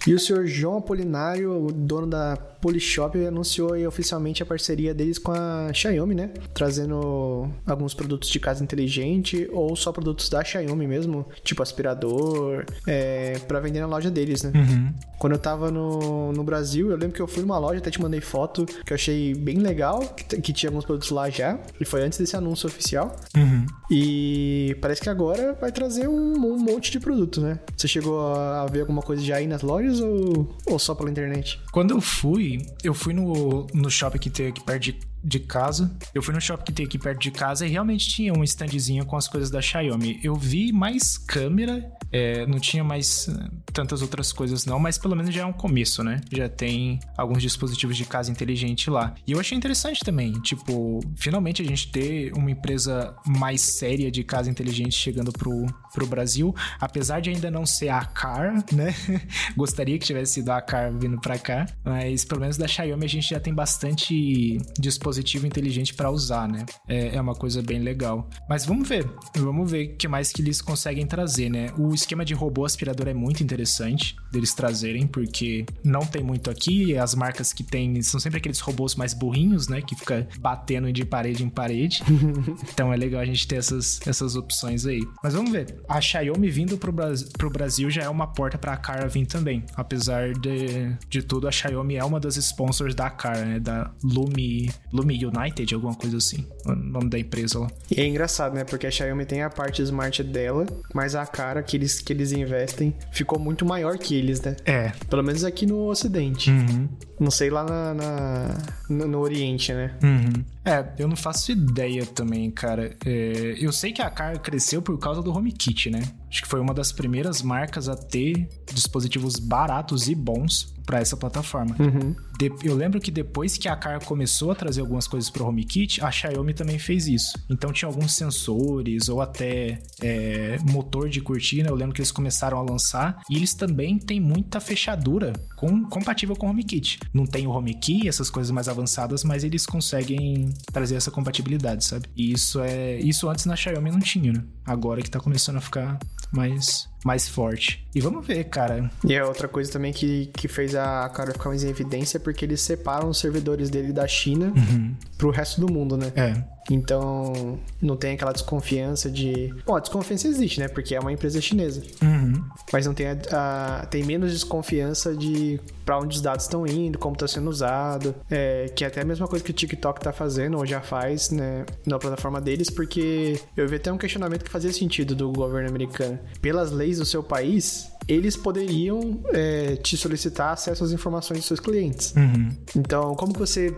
E o senhor João Apolinário, o dono da Polishop, anunciou oficialmente a parceria deles com a Xiaomi, né? Trazendo alguns produtos de casa inteligente ou só produtos da Xiaomi mesmo, tipo aspirador, é, para vender na loja deles, né? Uhum. Quando eu tava no, no Brasil, eu lembro que eu fui numa loja, até te mandei foto, que eu achei bem legal, que, que tinha alguns produtos lá já, e foi antes desse anúncio oficial. Uhum. E parece que agora vai trazer um, um monte de produto, né? Você chegou a ver alguma coisa já aí nas lojas? ou, ou só pela internet? Quando eu fui, eu fui no, no shopping que tem aqui perto de de casa. Eu fui no shopping que tem aqui perto de casa e realmente tinha um standzinho com as coisas da Xiaomi. Eu vi mais câmera, é, não tinha mais eh, tantas outras coisas não, mas pelo menos já é um começo, né? Já tem alguns dispositivos de casa inteligente lá. E eu achei interessante também, tipo, finalmente a gente ter uma empresa mais séria de casa inteligente chegando pro, pro Brasil, apesar de ainda não ser a Car, né? Gostaria que tivesse sido a Car vindo pra cá, mas pelo menos da Xiaomi a gente já tem bastante dispositivo dispositivo inteligente para usar, né? É, é, uma coisa bem legal. Mas vamos ver, vamos ver o que mais que eles conseguem trazer, né? O esquema de robô aspirador é muito interessante deles trazerem, porque não tem muito aqui, as marcas que tem são sempre aqueles robôs mais burrinhos, né? Que fica batendo de parede em parede. então é legal a gente ter essas, essas opções aí. Mas vamos ver. A Xiaomi vindo pro, pro Brasil já é uma porta pra Cara vir também. Apesar de, de tudo, a Xiaomi é uma das sponsors da Cara, né? Da Lumi, Lumi United, alguma coisa assim, o nome da empresa lá. E é engraçado, né? Porque a Xiaomi tem a parte smart dela, mas a cara que eles, que eles investem ficou muito maior que eles, né? É. Pelo menos aqui no ocidente. Uhum. Não sei lá na, na no, no, Oriente, né? Uhum. É, eu não faço ideia também, cara. É, eu sei que a Car cresceu por causa do HomeKit, né? Acho que foi uma das primeiras marcas a ter dispositivos baratos e bons para essa plataforma. Uhum. De, eu lembro que depois que a Car começou a trazer algumas coisas para o HomeKit, a Xiaomi também fez isso. Então tinha alguns sensores ou até é, motor de cortina. Eu lembro que eles começaram a lançar e eles também têm muita fechadura com, compatível com o HomeKit. Não tem o HomeKey, essas coisas mais avançadas, mas eles conseguem trazer essa compatibilidade, sabe? E isso é isso antes na Xiaomi não tinha, né? Agora que tá começando a ficar mais mais forte. E vamos ver, cara. E é outra coisa também que, que fez a Cara ficar mais em evidência porque eles separam os servidores dele da China uhum. pro resto do mundo, né? É. Então, não tem aquela desconfiança de. Bom, a desconfiança existe, né? Porque é uma empresa chinesa. Uhum. Mas não tem a, a, tem menos desconfiança de para onde os dados estão indo, como está sendo usado. É, que é até a mesma coisa que o TikTok está fazendo, ou já faz, né? Na plataforma deles, porque eu vi até um questionamento que fazia sentido do governo americano. Pelas leis do seu país, eles poderiam é, te solicitar acesso às informações dos seus clientes. Uhum. Então, como que você.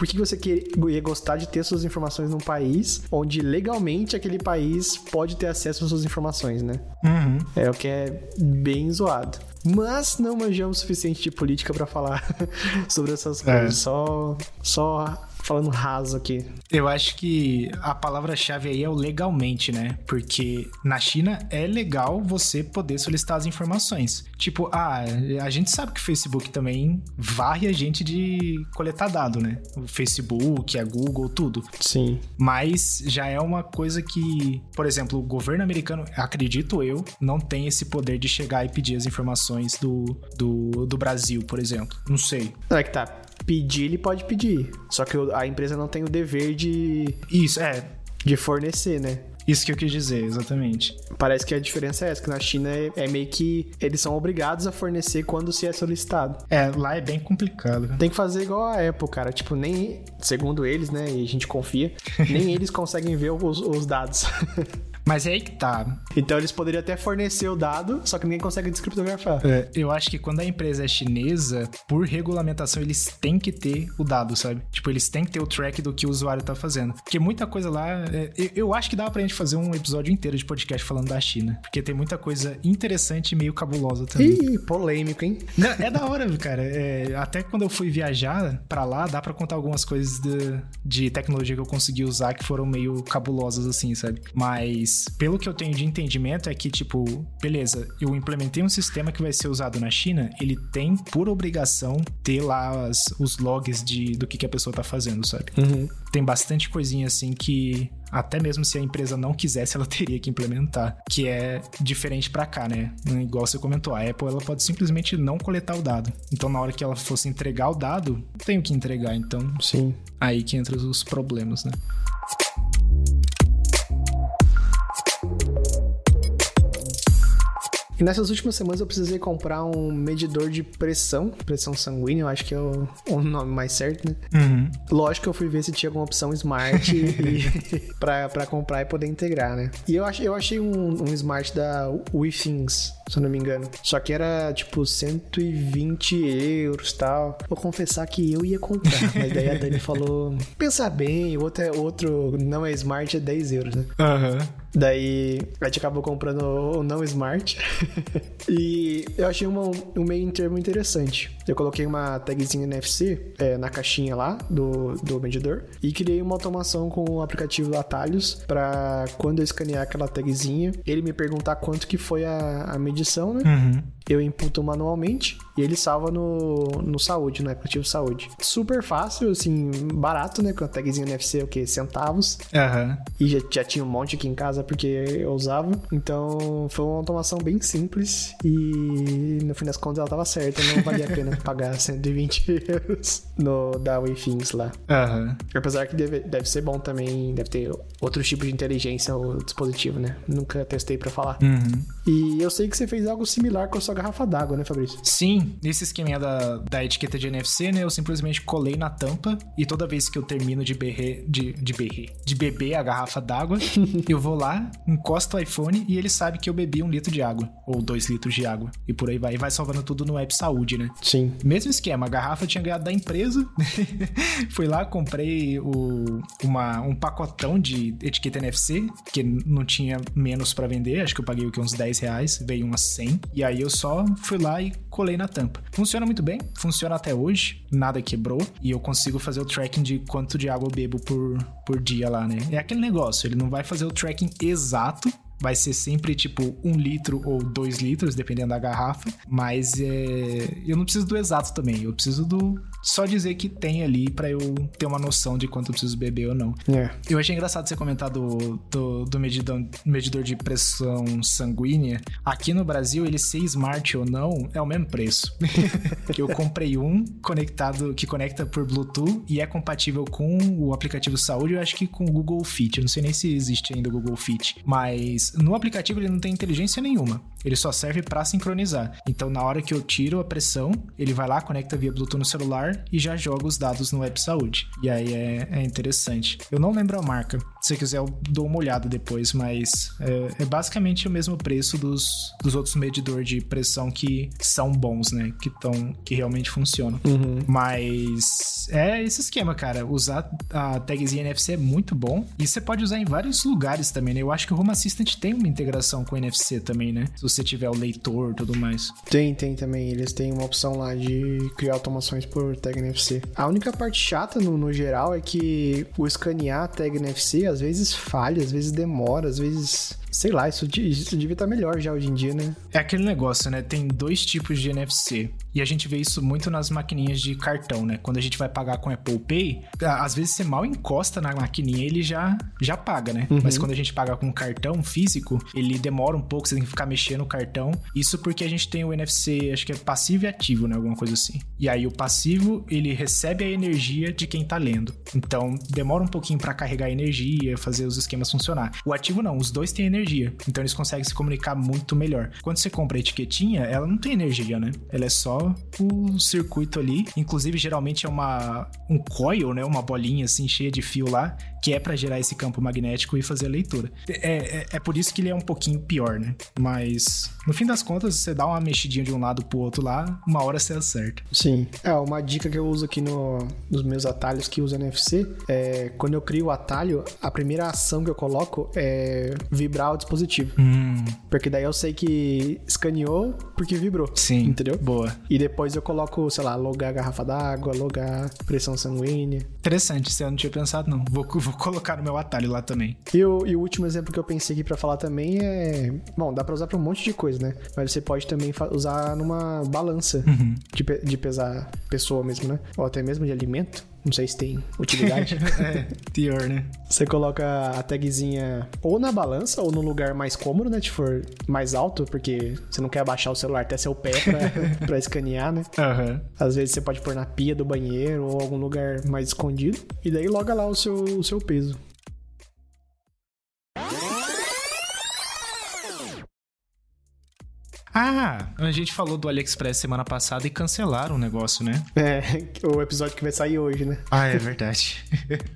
Por que você ia gostar de ter suas informações num país onde legalmente aquele país pode ter acesso às suas informações, né? Uhum. É o que é bem zoado. Mas não manjamos o suficiente de política para falar sobre essas coisas. É. Só, só falando raso aqui. Eu acho que a palavra-chave aí é o legalmente, né? Porque na China é legal você poder solicitar as informações. Tipo, ah, a gente sabe que o Facebook também varre a gente de coletar dado, né? O Facebook, a Google, tudo. Sim. Mas já é uma coisa que, por exemplo, o governo americano, acredito eu, não tem esse poder de chegar e pedir as informações do, do, do Brasil, por exemplo. Não sei. É que tá pedir, ele pode pedir. Só que a empresa não tem o dever de. Isso, é. De fornecer, né? Isso que eu quis dizer, exatamente. Parece que a diferença é essa, que na China é, é, meio que eles são obrigados a fornecer quando se é solicitado. É, lá é bem complicado. Tem que fazer igual a Apple, cara. Tipo, nem, segundo eles, né, e a gente confia, nem eles conseguem ver os, os dados. Mas é aí que tá. Então eles poderiam até fornecer o dado, só que ninguém consegue descriptografar. É, eu acho que quando a empresa é chinesa, por regulamentação, eles têm que ter o dado, sabe? Tipo, eles têm que ter o track do que o usuário tá fazendo. Porque muita coisa lá. É, eu, eu, acho que dá pra gente fazer um episódio inteiro de podcast falando da China. Porque tem muita coisa interessante e meio cabulosa também. Ih, polêmico, hein? Não, é da hora, cara. É, até quando eu fui viajar para lá, dá para contar algumas coisas de, de tecnologia que eu consegui usar que foram meio cabulosas, assim, sabe? Mas mas pelo que eu tenho de entendimento é que, tipo, beleza, eu implementei um sistema que vai ser usado na China, ele tem por obrigação ter lá as, os logs de, do que, que a pessoa tá fazendo, sabe? Uhum. Tem bastante coisinha assim que até mesmo se a empresa não quisesse, ela teria que implementar, que é diferente para cá, né? Igual você comentou, a Apple ela pode simplesmente não coletar o dado. Então, na hora que ela fosse entregar o dado, tem o que entregar, então. Sim. Aí que entra os problemas, né? E nessas últimas semanas eu precisei comprar um medidor de pressão, pressão sanguínea, eu acho que é o, o nome mais certo, né? Uhum. Lógico que eu fui ver se tinha alguma opção smart e, pra, pra comprar e poder integrar, né? E eu, ach, eu achei um, um smart da WeThings, se eu não me engano. Só que era tipo 120 euros tal. Vou confessar que eu ia comprar, mas daí a Dani falou: pensa bem, o outro, é, outro não é smart, é 10 euros, né? Aham. Uhum. Daí a gente acabou comprando o não smart. e eu achei uma, um meio termo interessante. Eu coloquei uma tagzinha NFC é, na caixinha lá do, do medidor e criei uma automação com o aplicativo Atalhos para quando eu escanear aquela tagzinha, ele me perguntar quanto que foi a, a medição, né? Uhum. Eu imputo manualmente e ele salva no, no saúde, no aplicativo saúde. Super fácil, assim, barato, né? Com a tagzinha NFC, o que? Centavos. Uhum. E já, já tinha um monte aqui em casa porque eu usava. Então foi uma automação bem simples e no fim das contas ela tava certa. Não valia a pena pagar 120 euros no da WeThings lá. Uhum. Apesar que deve, deve ser bom também, deve ter outros tipos de inteligência o dispositivo, né? Nunca testei para falar. Uhum. E eu sei que você fez algo similar com a sua garrafa d'água, né, Fabrício? Sim, nesse esqueminha da, da etiqueta de NFC, né? Eu simplesmente colei na tampa e toda vez que eu termino de berrer, de, de berrer, de beber a garrafa d'água, eu vou lá, encosto o iPhone e ele sabe que eu bebi um litro de água, ou dois litros de água. E por aí vai, e vai salvando tudo no app saúde, né? Sim. Mesmo esquema, a garrafa tinha ganhado da empresa. Fui lá, comprei o, uma, um pacotão de etiqueta NFC, que não tinha menos para vender, acho que eu paguei o que, uns 10 reais, veio umas 100. E aí eu só fui lá e colei na tampa. Funciona muito bem, funciona até hoje, nada quebrou, e eu consigo fazer o tracking de quanto de água eu bebo por, por dia lá, né? É aquele negócio, ele não vai fazer o tracking exato, vai ser sempre tipo um litro ou dois litros, dependendo da garrafa. Mas é, eu não preciso do exato também. Eu preciso do só dizer que tem ali para eu ter uma noção de quanto eu preciso beber ou não. É. Eu achei engraçado você comentar do, do, do medidor, medidor de pressão sanguínea. Aqui no Brasil, ele ser smart ou não é o mesmo preço. eu comprei um conectado que conecta por Bluetooth e é compatível com o aplicativo Saúde. Eu acho que com o Google Fit. Eu não sei nem se existe ainda o Google Fit, mas no aplicativo ele não tem inteligência nenhuma. Ele só serve para sincronizar. Então, na hora que eu tiro a pressão, ele vai lá, conecta via Bluetooth no celular e já joga os dados no Web Saúde. E aí é, é interessante. Eu não lembro a marca. Se você quiser, eu dou uma olhada depois, mas é, é basicamente o mesmo preço dos, dos outros medidores de pressão que são bons, né? Que, tão, que realmente funcionam. Uhum. Mas é esse esquema, cara. Usar a tagzinha NFC é muito bom. E você pode usar em vários lugares também, né? Eu acho que o Home Assistant tem uma integração com o NFC também, né? Se você tiver o leitor e tudo mais. Tem, tem também. Eles têm uma opção lá de criar automações por tag NFC. A única parte chata no, no geral é que o escanear a tag NFC às vezes falha, às vezes demora, às vezes Sei lá, isso, isso devia estar melhor já hoje em dia, né? É aquele negócio, né? Tem dois tipos de NFC. E a gente vê isso muito nas maquininhas de cartão, né? Quando a gente vai pagar com Apple Pay, às vezes você mal encosta na maquininha ele já, já paga, né? Uhum. Mas quando a gente paga com cartão físico, ele demora um pouco, você tem que ficar mexendo o cartão. Isso porque a gente tem o NFC, acho que é passivo e ativo, né? Alguma coisa assim. E aí o passivo, ele recebe a energia de quem tá lendo. Então demora um pouquinho para carregar a energia, fazer os esquemas funcionar. O ativo não, os dois têm energia energia. Então eles conseguem se comunicar muito melhor. Quando você compra a etiquetinha, ela não tem energia, né? Ela é só o circuito ali. Inclusive, geralmente é uma um coil, né? Uma bolinha assim cheia de fio lá, que é para gerar esse campo magnético e fazer a leitura. É, é, é, por isso que ele é um pouquinho pior, né? Mas no fim das contas, você dá uma mexidinha de um lado pro outro lá, uma hora você acerta. Sim. É, uma dica que eu uso aqui no, nos meus atalhos que uso NFC é quando eu crio o atalho, a primeira ação que eu coloco é vibrar o dispositivo. Hum. Porque daí eu sei que escaneou porque vibrou. Sim. Entendeu? Boa. E depois eu coloco, sei lá, logar garrafa d'água, logar pressão sanguínea. Interessante, isso eu não tinha pensado, não. Vou, vou colocar no meu atalho lá também. E o, e o último exemplo que eu pensei aqui pra falar também é. Bom, dá pra usar pra um monte de coisa, né? Mas você pode também usar numa balança Uhum. de, pe- de pesar pessoa mesmo, né? Ou até mesmo de alimento. Não sei se tem utilidade. é, pior, né? Você coloca a tagzinha ou na balança ou no lugar mais cômodo, né? Se for mais alto, porque você não quer abaixar o celular até seu pé pra, pra escanear, né? Aham. Às vezes você pode pôr na pia do banheiro ou algum lugar mais escondido. E daí loga lá o seu, o seu peso. Ah, a gente falou do AliExpress semana passada e cancelaram o negócio, né? É, o episódio que vai sair hoje, né? Ah, é verdade.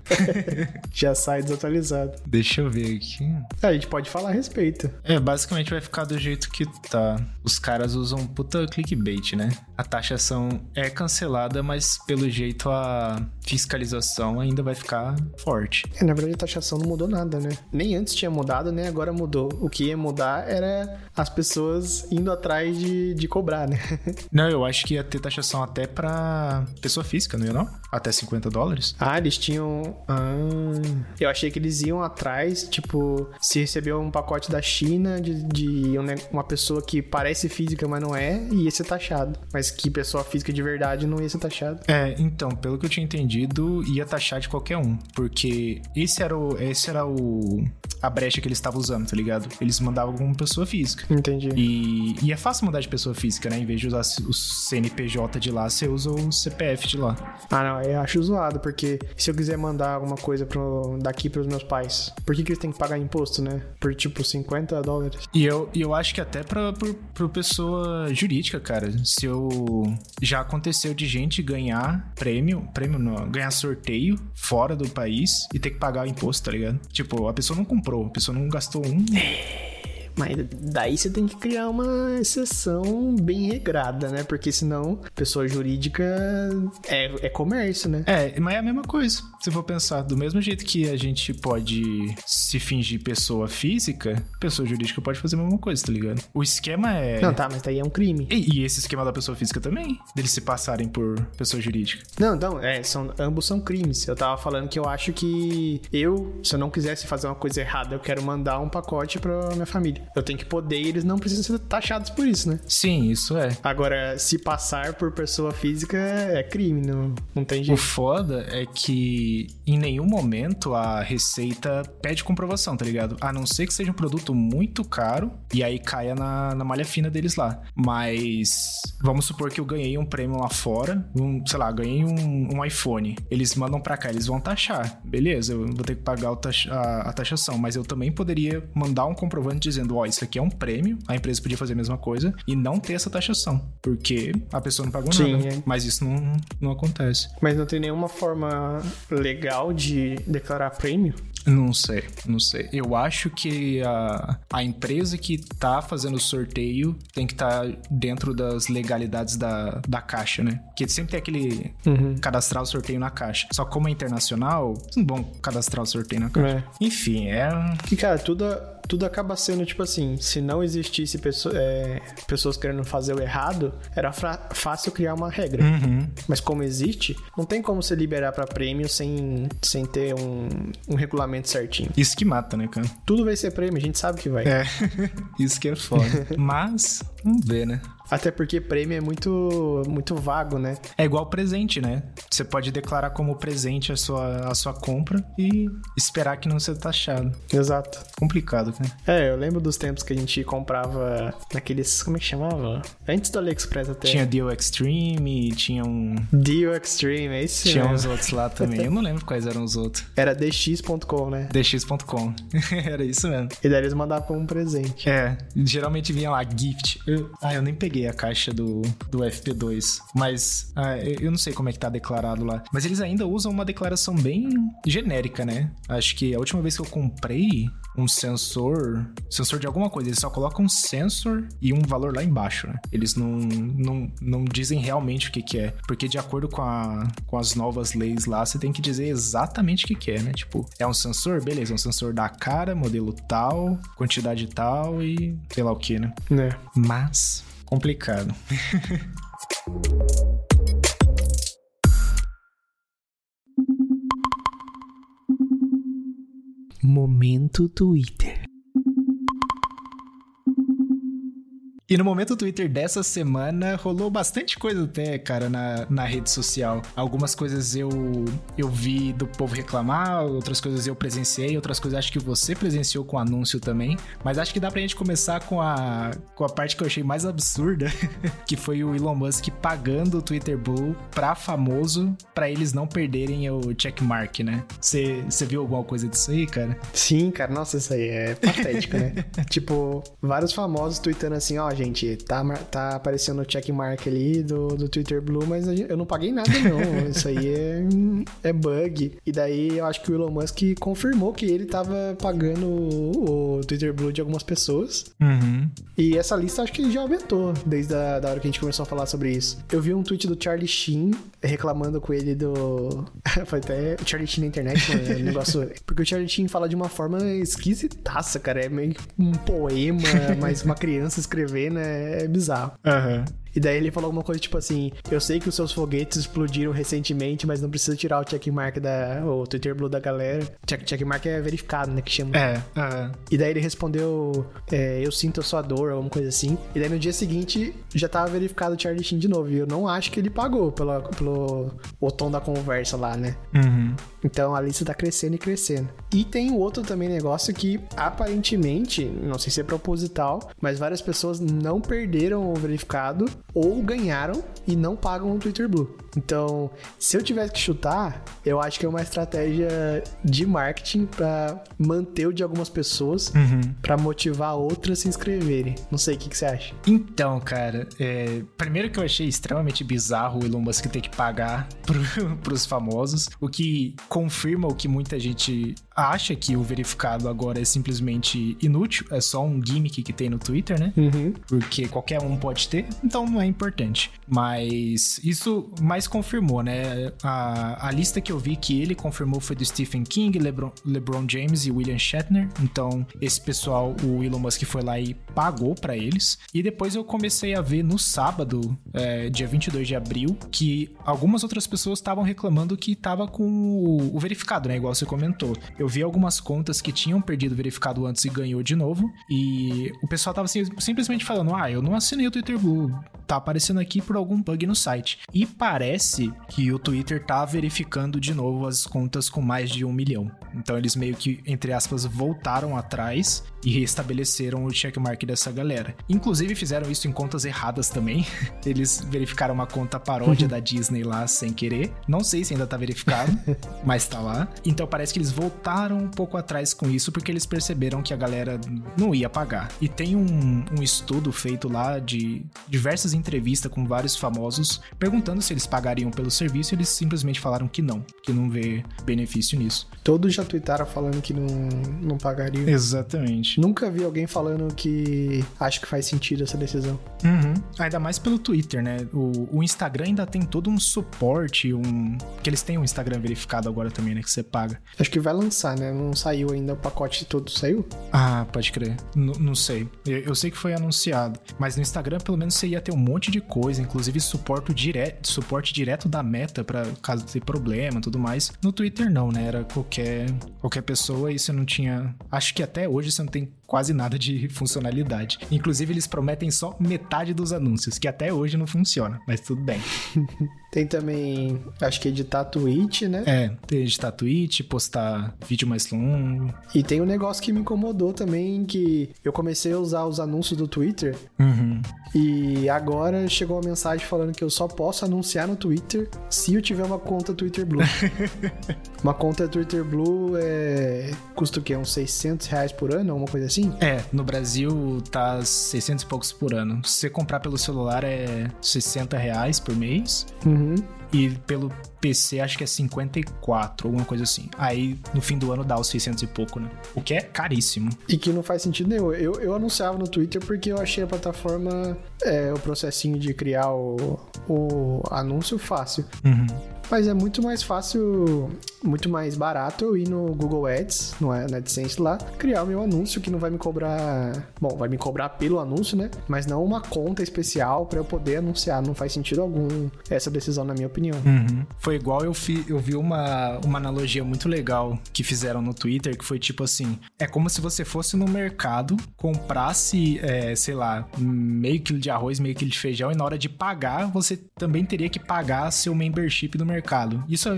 Já sai desatualizado. Deixa eu ver aqui. A gente pode falar a respeito. É, basicamente vai ficar do jeito que tá. Os caras usam puta clickbait, né? A taxação é cancelada, mas pelo jeito a fiscalização ainda vai ficar forte. É, na verdade a taxação não mudou nada, né? Nem antes tinha mudado, nem agora mudou. O que ia mudar era as pessoas indo atrás de, de cobrar, né? Não, eu acho que ia ter taxação até pra pessoa física, não ia não? Até 50 dólares? Ah, eles tinham. Ah, eu achei que eles iam atrás, tipo, se recebeu um pacote da China de, de um uma pessoa que parece física, mas não é, ia ser taxado. Mas que pessoa física de verdade não ia ser taxado. É, então, pelo que eu tinha entendido, vendido ia taxar de qualquer um. Porque esse era o. Esse era o. A brecha que eles estavam usando, tá ligado? Eles mandavam como pessoa física. Entendi. E, e é fácil mudar de pessoa física, né? Em vez de usar o CNPJ de lá, você usa o CPF de lá. Ah, não, eu acho zoado, porque se eu quiser mandar alguma coisa pro, daqui pros meus pais, por que, que eles têm que pagar imposto, né? Por tipo 50 dólares. E eu, e eu acho que até pra, pra, pra pessoa jurídica, cara, se eu. Já aconteceu de gente ganhar prêmio, prêmio não, ganhar sorteio fora do país e ter que pagar o imposto, tá ligado? Tipo, a pessoa não comprou, a pessoa não gastou um. Mas daí você tem que criar uma exceção bem regrada, né? Porque senão, pessoa jurídica é, é comércio, né? É, mas é a mesma coisa. Se for pensar, do mesmo jeito que a gente pode se fingir pessoa física, pessoa jurídica pode fazer a mesma coisa, tá ligado? O esquema é. Não, tá, mas daí é um crime. E, e esse esquema da pessoa física também? Deles se passarem por pessoa jurídica. Não, não, é, são, ambos são crimes. Eu tava falando que eu acho que eu, se eu não quisesse fazer uma coisa errada, eu quero mandar um pacote pra minha família. Eu tenho que poder e eles não precisam ser taxados por isso, né? Sim, isso é. Agora, se passar por pessoa física é crime, não, não tem jeito. O foda é que em nenhum momento a receita pede comprovação, tá ligado? A não ser que seja um produto muito caro e aí caia na, na malha fina deles lá. Mas vamos supor que eu ganhei um prêmio lá fora, um, sei lá, ganhei um, um iPhone. Eles mandam pra cá, eles vão taxar. Beleza, eu vou ter que pagar taxa, a, a, taxação, mas eu também poderia mandar um comprovante dizendo: ó, isso aqui é um prêmio, a empresa podia fazer a mesma coisa e não ter essa taxação, porque a pessoa não pagou Sim, nada. É. Mas isso não, não acontece. Mas não tem nenhuma forma legal de declarar prêmio? Não sei, não sei. Eu acho que a, a empresa que tá fazendo o sorteio tem que estar tá dentro das legalidades da, da caixa, né? Porque sempre tem aquele uhum. cadastrar o sorteio na caixa. Só como é internacional, não bom cadastrar o sorteio na caixa. É. Enfim, é. Que, cara, tudo tudo acaba sendo tipo assim: se não existisse pessoa, é, pessoas querendo fazer o errado, era fácil criar uma regra. Uhum. Mas como existe, não tem como você liberar para prêmio sem, sem ter um, um regulamento certinho. Isso que mata, né, cara? Tudo vai ser prêmio, a gente sabe que vai. É, isso que é foda. Mas, vamos ver, né? Até porque prêmio é muito, muito vago, né? É igual presente, né? Você pode declarar como presente a sua, a sua compra e esperar que não seja taxado. Exato. Complicado, cara. É, eu lembro dos tempos que a gente comprava naqueles. Como é que chamava? Antes do AliExpress até. Tinha Deal Extreme, tinha um. Deal Extreme, é isso Tinha mesmo. uns outros lá também. Eu não lembro quais eram os outros. Era dx.com, né? dx.com. Era isso mesmo. E daí eles mandavam um presente. É, geralmente vinha lá gift. Ah, eu nem peguei peguei a caixa do, do FP2, mas ah, eu não sei como é que tá declarado lá. Mas eles ainda usam uma declaração bem genérica, né? Acho que a última vez que eu comprei um sensor, sensor de alguma coisa, eles só colocam um sensor e um valor lá embaixo, né? Eles não, não, não dizem realmente o que, que é, porque de acordo com, a, com as novas leis lá, você tem que dizer exatamente o que, que é, né? Tipo, é um sensor? Beleza, é um sensor da cara, modelo tal, quantidade tal e sei lá o que, né? É. Mas complicado. Momento Twitter. E no momento Twitter dessa semana rolou bastante coisa até, cara, na, na rede social. Algumas coisas eu, eu vi do povo reclamar, outras coisas eu presenciei, outras coisas acho que você presenciou com anúncio também. Mas acho que dá pra gente começar com a, com a parte que eu achei mais absurda, que foi o Elon Musk pagando o Twitter Blue pra famoso, pra eles não perderem o checkmark, né? Você viu alguma coisa disso aí, cara? Sim, cara, nossa, isso aí é patético, né? tipo, vários famosos tweetando assim, ó, gente, tá, tá aparecendo o checkmark ali do, do Twitter Blue, mas eu não paguei nada, não. Isso aí é, é bug. E daí eu acho que o Elon Musk confirmou que ele tava pagando o, o Twitter Blue de algumas pessoas. Uhum. E essa lista acho que já aumentou desde a da hora que a gente começou a falar sobre isso. Eu vi um tweet do Charlie Sheen reclamando com ele do. Foi até o Charlie Sheen na internet, né? negócio. Porque o Charlie Sheen fala de uma forma esquisitaça, cara. É meio um poema, mas uma criança escrever, né? É bizarro. Uhum. E daí ele falou alguma coisa tipo assim: Eu sei que os seus foguetes explodiram recentemente, mas não precisa tirar o checkmark da. o Twitter Blue da galera. Check, checkmark é verificado, né? Que chama. É, é. E daí ele respondeu: é, Eu sinto a sua dor, alguma coisa assim. E daí no dia seguinte já tava verificado o Charlie Sheen de novo. E eu não acho que ele pagou pela, pelo o tom da conversa lá, né? Uhum. Então a lista tá crescendo e crescendo. E tem um outro também negócio que aparentemente, não sei se é proposital, mas várias pessoas não perderam o verificado ou ganharam e não pagam o Twitter Blue. Então, se eu tivesse que chutar, eu acho que é uma estratégia de marketing para manter o de algumas pessoas, Uhum. para motivar outras a se inscreverem. Não sei o que, que você acha. Então, cara, é, primeiro que eu achei extremamente bizarro o Elon Musk ter que pagar pro, pros famosos, o que confirma o que muita gente acha que o verificado agora é simplesmente inútil, é só um gimmick que tem no Twitter, né? Uhum. Porque qualquer um pode ter, então não é importante. Mas isso mais confirmou, né? A, a lista que eu vi que ele confirmou foi do Stephen King, LeBron, LeBron James e William Shatner. Então, esse pessoal, o Elon Musk foi lá e pagou pra eles. E depois eu comecei a ver no sábado, é, dia 22 de abril, que algumas outras pessoas estavam reclamando que tava com o, o verificado, né? Igual você comentou. Eu vi algumas contas que tinham perdido verificado antes e ganhou de novo. E o pessoal tava assim, simplesmente falando: Ah, eu não assinei o Twitter Blue. Tá aparecendo aqui por algum bug no site. E parece que o Twitter tá verificando de novo as contas com mais de um milhão. Então eles meio que, entre aspas, voltaram atrás e restabeleceram o checkmark dessa galera. Inclusive fizeram isso em contas erradas também. Eles verificaram uma conta paródia da Disney lá sem querer. Não sei se ainda tá verificado, mas tá lá. Então parece que eles voltaram um pouco atrás com isso porque eles perceberam que a galera não ia pagar. E tem um, um estudo feito lá de diversas entrevistas com vários famosos perguntando se eles pagariam pelo serviço e eles simplesmente falaram que não, que não vê benefício nisso. Todos já tweetaram falando que não, não pagariam. Exatamente. Nunca vi alguém falando que acha que faz sentido essa decisão. Uhum. Ainda mais pelo Twitter, né? O, o Instagram ainda tem todo um suporte, um. Que eles têm um Instagram verificado agora também, né? Que você paga. Acho que vai lançar, né? Não saiu ainda o pacote todo, saiu? Ah, pode crer. N não sei. Eu, eu, sei que foi anunciado. Mas no Instagram, pelo menos, você ia ter um monte de coisa, inclusive suporte direto, suporte direto da meta para caso ter problema tudo mais. No Twitter, não, né? Era qualquer, qualquer pessoa e você não tinha. Acho que até hoje você não tem quase nada de funcionalidade. Inclusive, eles prometem só metade dos anúncios, que até hoje não funciona, mas tudo bem. Tem também, acho que editar tweet, né? É, tem editar tweet, postar vídeo mais longo. E tem um negócio que me incomodou também, que eu comecei a usar os anúncios do Twitter. Uhum. E agora chegou uma mensagem falando que eu só posso anunciar no Twitter se eu tiver uma conta Twitter Blue. uma conta Twitter Blue é... custa o quê? Uns 600 reais por ano? Alguma coisa assim? É, no Brasil tá 600 e poucos por ano. Se você comprar pelo celular é 60 reais por mês. Uhum. E pelo PC acho que é 54, alguma coisa assim. Aí no fim do ano dá os 600 e pouco, né? O que é caríssimo. E que não faz sentido nenhum. Eu, eu anunciava no Twitter porque eu achei a plataforma, é, o processinho de criar o, o anúncio fácil. Uhum. Mas é muito mais fácil, muito mais barato eu ir no Google Ads, no AdSense lá, criar o meu anúncio que não vai me cobrar. Bom, vai me cobrar pelo anúncio, né? Mas não uma conta especial para eu poder anunciar. Não faz sentido algum essa decisão, na minha opinião. Uhum. Foi igual eu, fi, eu vi uma, uma analogia muito legal que fizeram no Twitter, que foi tipo assim: é como se você fosse no mercado, comprasse, é, sei lá, meio quilo de arroz, meio quilo de feijão, e na hora de pagar, você também teria que pagar seu membership do mercado. Isso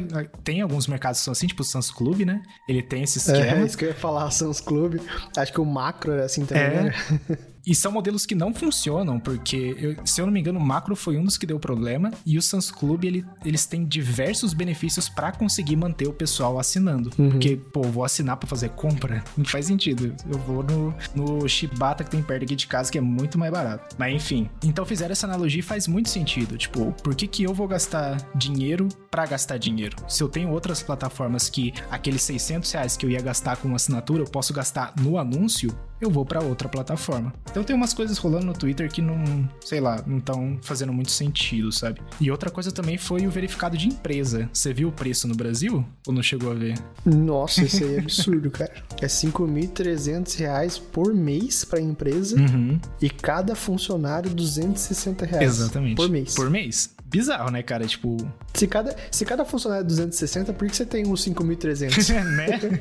tem alguns mercados que são assim, tipo o Sans Club, né? Ele tem esse esquema. É, isso que eu ia falar, Sans Club. Acho que o macro é assim também, é. né? E são modelos que não funcionam, porque, eu, se eu não me engano, o Macro foi um dos que deu problema, e o Sans Club, ele, eles têm diversos benefícios para conseguir manter o pessoal assinando. Uhum. Porque, pô, vou assinar para fazer compra? Não faz sentido. Eu vou no, no Shibata que tem perto aqui de casa, que é muito mais barato. Mas, enfim. Então, fizeram essa analogia e faz muito sentido. Tipo, por que que eu vou gastar dinheiro para gastar dinheiro? Se eu tenho outras plataformas que aqueles 600 reais que eu ia gastar com assinatura, eu posso gastar no anúncio, eu vou para outra plataforma. Então tem umas coisas rolando no Twitter que não, sei lá, não estão fazendo muito sentido, sabe? E outra coisa também foi o verificado de empresa. Você viu o preço no Brasil ou não chegou a ver? Nossa, isso aí é absurdo, cara. É 5.300 reais por mês pra empresa Uhum. e cada funcionário 260 reais. Exatamente. Por mês. Por mês. Bizarro, né, cara? Tipo, Se cada, se cada funcionário é 260, por que você tem uns 5.300? né?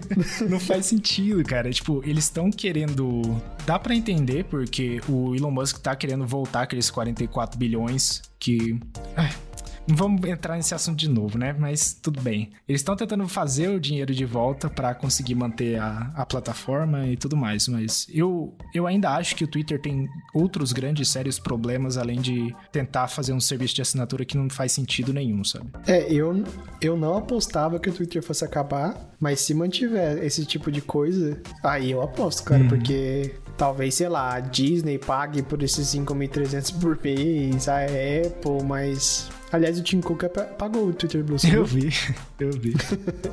Não faz sentido, cara. Tipo, eles estão querendo. Dá pra entender, porque o Elon Musk tá querendo voltar aqueles 44 bilhões que. Ai, vamos entrar nesse assunto de novo, né? Mas tudo bem. Eles estão tentando fazer o dinheiro de volta pra conseguir manter a, a plataforma e tudo mais. Mas eu, eu ainda acho que o Twitter tem outros grandes, sérios problemas, além de tentar fazer um serviço de assinatura que não faz sentido nenhum, sabe? É, eu, eu não apostava que o Twitter fosse acabar, mas se mantiver esse tipo de coisa, aí eu aposto, cara, Uhum. porque talvez, sei lá, a Disney pague por esses 5.300 por mês, a Apple, mas. Aliás, o Tim Cook pa- pagou o Twitter Blue. você Eu vi, eu vi.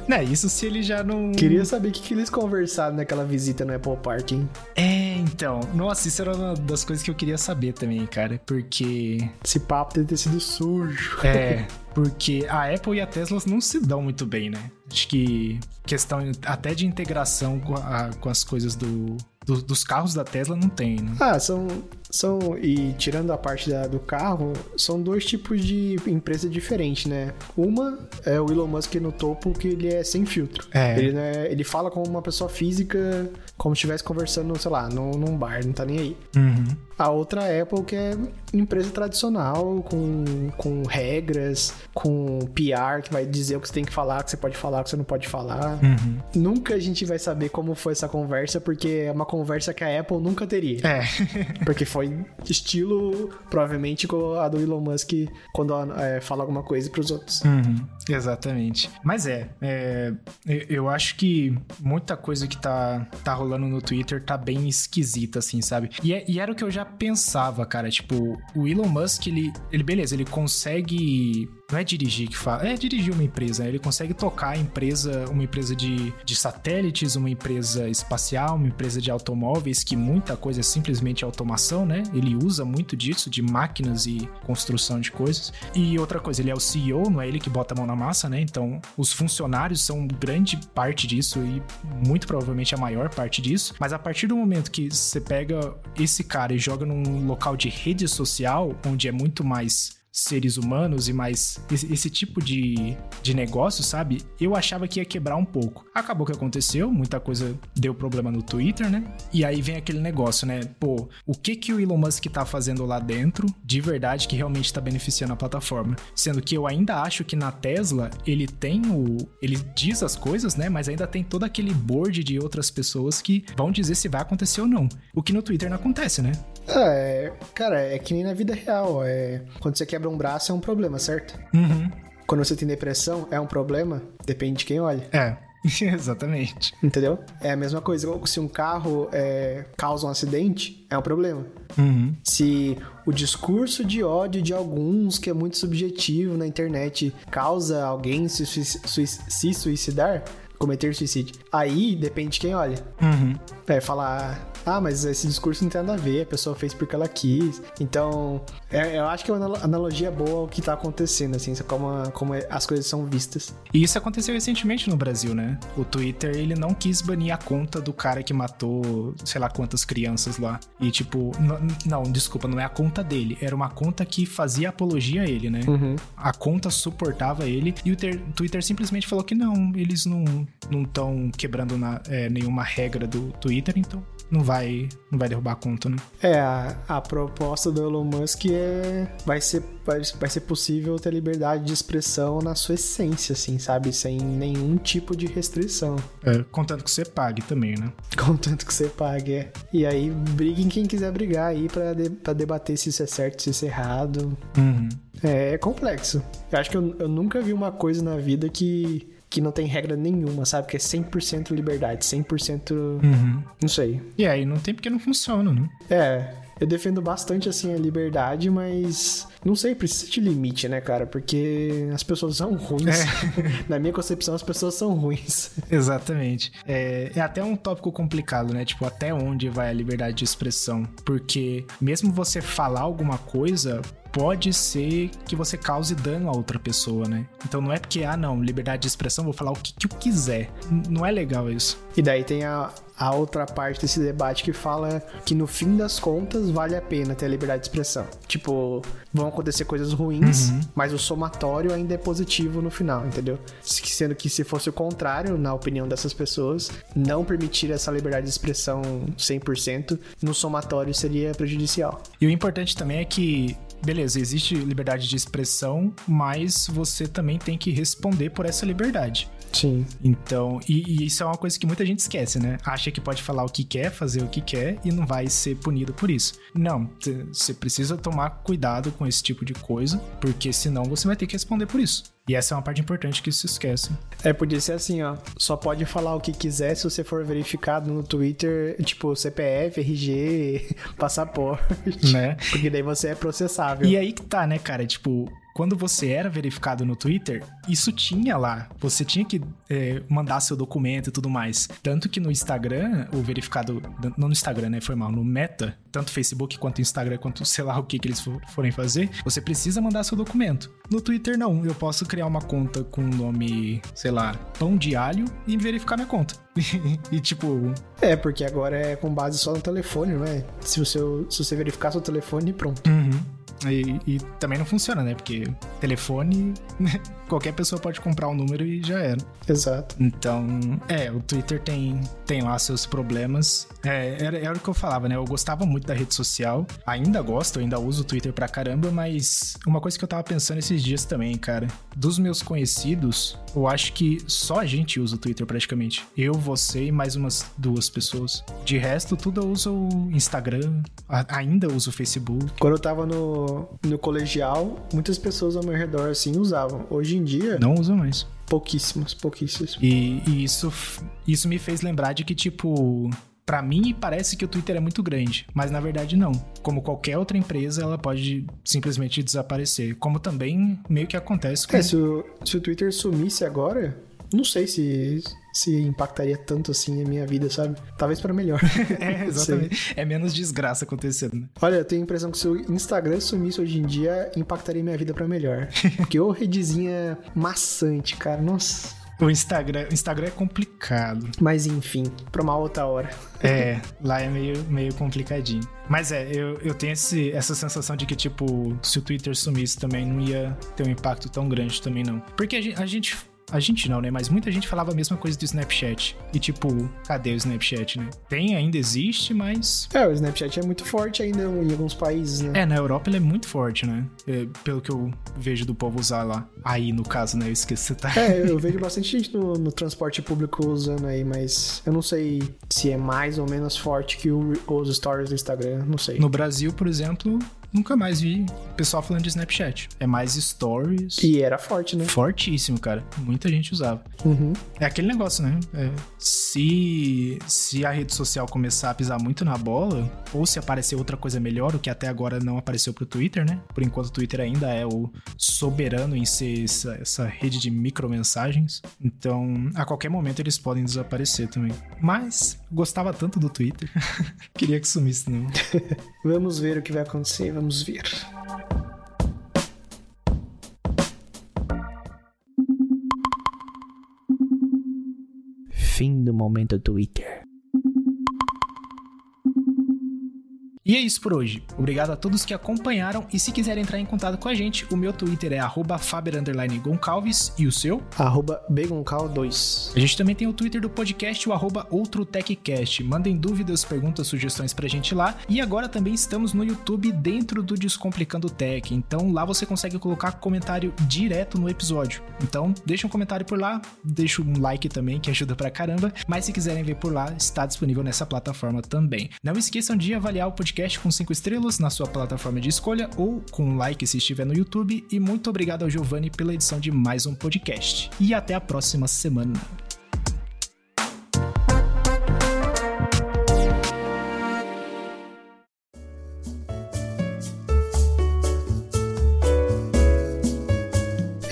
não, isso se ele já não. Queria saber o que, que eles conversaram naquela visita no Apple Park, hein? É, então. Nossa, isso era uma das coisas que eu queria saber também, cara. Porque. Esse papo deve ter sido sujo. É. Porque a Apple e a Tesla não se dão muito bem, né? Acho que questão até de integração com, a- com as coisas do, do- dos carros da Tesla não tem, né? Ah, são. São e tirando a parte da- do carro, são dois tipos de empresa diferentes, né? Uma é o Elon Musk no topo, que ele é sem filtro. É. Ele, né, ele fala como uma pessoa física, como se estivesse conversando, sei lá, num, num bar, não tá nem aí. Uhum. A outra é a Apple, que é empresa tradicional, com, com regras, com PR, que vai dizer o que você tem que falar, o que você pode falar, o que você não pode falar. Uhum. Nunca a gente vai saber como foi essa conversa, porque é uma conversa que a Apple nunca teria. É. Porque foi estilo, provavelmente, a do Elon Musk quando é, fala alguma coisa pros outros. Uhum, exatamente. Mas é, é, eu- eu acho que muita coisa que tá, tá rolando no Twitter tá bem esquisita, assim, sabe? E, é- e era o que eu já pensava, cara. Tipo, o Elon Musk, ele, ele beleza, ele consegue. Não é dirigir que fala. É dirigir uma empresa. Ele consegue tocar a empresa, uma empresa de, de satélites, uma empresa espacial, uma empresa de automóveis, que muita coisa é simplesmente automação, né? Ele usa muito disso, de máquinas e construção de coisas. E outra coisa, ele é o CEO, não é ele que bota a mão na massa, né? Então, os funcionários são grande parte disso e muito provavelmente a maior parte disso. Mas a partir do momento que você pega esse cara e joga num local de rede social, onde é muito mais seres humanos e mais esse, esse tipo de, de negócio, sabe? Eu achava que ia quebrar um pouco. Acabou que aconteceu, muita coisa deu problema no Twitter, né? E aí vem aquele negócio, né? Pô, o que que o Elon Musk tá fazendo lá dentro de verdade que realmente tá beneficiando a plataforma? Sendo que eu ainda acho que na Tesla ele tem o. Ele diz as coisas, né? Mas ainda tem todo aquele board de outras pessoas que vão dizer se vai acontecer ou não. O que no Twitter não acontece, né? É, cara, é que nem na vida real. É, quando você quebra um braço é um problema, certo? Uhum. Quando você tem depressão é um problema, depende de quem olha. É. Exatamente. Entendeu? É a mesma coisa. Se um carro é, causa um acidente, é um problema. Uhum. Se o discurso de ódio de alguns, que é muito subjetivo na internet, causa alguém se, sui- se suicidar, cometer suicídio, aí depende de quem olha. Uhum. É falar, ah, mas esse discurso não tem nada a ver, a pessoa fez porque ela quis. Então, é- eu acho que é uma analo- analogia boa ao que tá acontecendo, assim, como, a- como as coisas são vistas. E isso aconteceu recentemente no Brasil, né? O Twitter, ele não quis banir a conta do cara que matou, sei lá quantas crianças lá. E tipo, não, desculpa, não é a conta dele. Era uma conta que fazia apologia a ele, né? Uhum. A conta suportava ele. E o ter- Twitter simplesmente falou que não, eles não estão quebrando na- é, nenhuma regra do Twitter, então não vai, não vai derrubar a conta, né? É, a, a proposta do Elon Musk é. Vai ser, vai, vai ser possível ter liberdade de expressão na sua essência, assim, sabe? Sem nenhum tipo de restrição. É, contanto que você pague também, né? Contanto que você pague, é. E aí, briguem quem quiser brigar aí pra, de- pra debater se isso é certo, se isso é errado. Uhum. É, é complexo. Eu acho que eu, eu nunca vi uma coisa na vida que, que não tem regra nenhuma, sabe? Que é 100% liberdade, 100%. Uhum. Não sei. E aí não tem porque não funciona, né? É. Eu defendo bastante, assim, a liberdade, mas não sei, precisa de limite, né, cara? Porque as pessoas são ruins. É. Na minha concepção, as pessoas são ruins. Exatamente. É, é até um tópico complicado, né? Tipo, até onde vai a liberdade de expressão? Porque mesmo você falar alguma coisa, pode ser que você cause dano a outra pessoa, né? Então não é porque, ah, não, liberdade de expressão, vou falar o que, que eu quiser. N não é legal isso. E daí tem a, a outra parte desse debate que fala que no fim das contas vale a pena ter a liberdade de expressão. Tipo, vão acontecer coisas ruins, uhum. mas o somatório ainda é positivo no final, entendeu? Sendo que se fosse o contrário, na opinião dessas pessoas, não permitir essa liberdade de expressão 100%, no somatório seria prejudicial. E o importante também é que beleza, existe liberdade de expressão, mas você também tem que responder por essa liberdade. Sim. Então, e, e, isso é uma coisa que muita gente esquece, né? Acha que pode falar o que quer, fazer o que quer e não vai ser punido por isso. Não, você precisa tomar cuidado com esse tipo de coisa, porque senão você vai ter que responder por isso. E essa é uma parte importante que se esquece. É, podia ser assim, ó. Só pode falar o que quiser se você for verificado no Twitter, tipo, CPF, RG, passaporte. Né? Porque daí você é processável. E aí que tá, né, cara? Tipo, quando você era verificado no Twitter, isso tinha lá. Você tinha que é, mandar seu documento e tudo mais. Tanto que no Instagram, o verificado. Não no Instagram, né? Foi mal. No Meta, tanto Facebook quanto Instagram, quanto sei lá o que, que eles forem fazer, você precisa mandar seu documento. No Twitter, não. Eu posso criar uma conta com o nome, sei lá, Pão de Alho e verificar minha conta. e tipo. É, porque agora é com base só no telefone, não é? Se você, se você verificar seu telefone, pronto. Uhum. E, e, também não funciona, né? Porque telefone, qualquer pessoa pode comprar um número e já era. Exato. Então, é, o Twitter tem, tem lá seus problemas. É, era, era o que eu falava, né? Eu gostava muito da rede social, ainda gosto, ainda uso o Twitter pra caramba, mas uma coisa que eu tava pensando esses dias também, cara, dos meus conhecidos, eu acho que só a gente usa o Twitter praticamente. Eu, você e mais umas duas pessoas. De resto, tudo eu uso o Instagram, ainda uso o Facebook. Quando eu tava no no, colegial, muitas pessoas ao meu redor, assim, usavam. Hoje em dia... Não usam mais. Pouquíssimas, pouquíssimas. E, e isso, isso me fez lembrar de que, tipo... Para mim, parece que o Twitter é muito grande, mas na verdade não. Como qualquer outra empresa, ela pode simplesmente desaparecer. Como também meio que acontece com... É, se o, se o Twitter sumisse agora, não sei se, se impactaria tanto assim a minha vida, sabe? Talvez para melhor. é, exatamente. É menos desgraça acontecendo, né? Olha, eu tenho a impressão que se o Instagram sumisse hoje em dia, impactaria minha vida para melhor. Porque ô redezinha maçante, cara. Nossa. O Instagram, o Instagram é complicado. Mas enfim, pra uma outra hora. É, lá é meio, meio complicadinho. Mas é, eu, eu tenho esse, essa sensação de que, tipo, se o Twitter sumisse também, não ia ter um impacto tão grande também, não. Porque a gente, a gente a gente não, né? Mas muita gente falava a mesma coisa do Snapchat. E tipo, cadê o Snapchat, né? Tem, ainda existe, mas. É, o Snapchat é muito forte ainda em alguns países, né? É, na Europa ele é muito forte, né? É, pelo que eu vejo do povo usar lá. Aí, no caso, né? Eu esqueci tá. É, eu vejo bastante gente no, no, transporte público usando aí, mas eu não sei se é mais ou menos forte que o, os stories do Instagram, não sei. No Brasil, por exemplo, nunca mais vi pessoal falando de Snapchat. É mais stories. E era forte, né? Fortíssimo, cara. Muita gente usava. Uhum. É aquele negócio, né? É, se, se a rede social começar a pisar muito na bola, ou se aparecer outra coisa melhor, o que até agora não apareceu pro Twitter, né? Por enquanto o Twitter ainda é o soberano em ser essa, essa rede de micromensagens. Então, a qualquer momento eles podem desaparecer também. Mas, gostava tanto do Twitter. Queria que sumisse, não. Vamos ver o que vai acontecer Vamos ver. Fim do momento Twitter. E é isso por hoje. Obrigado a todos que acompanharam e se quiser entrar em contato com a gente, o meu Twitter é faber_goncalves e o seu? begoncal2. A gente também tem o Twitter do podcast, o arroba outrotechcast. Mandem dúvidas, perguntas, sugestões pra gente lá. E agora também estamos no YouTube dentro do Descomplicando Tech. Então lá você consegue colocar comentário direto no episódio. Então deixa um comentário por lá, deixa um like também, que ajuda pra caramba. Mas se quiserem ver por lá, está disponível nessa plataforma também. Não esqueçam de avaliar o podcast podcast com 5 estrelas na sua plataforma de escolha ou com um like se estiver no YouTube. E muito obrigado ao Giovanni pela edição de mais um podcast. E até a próxima semana.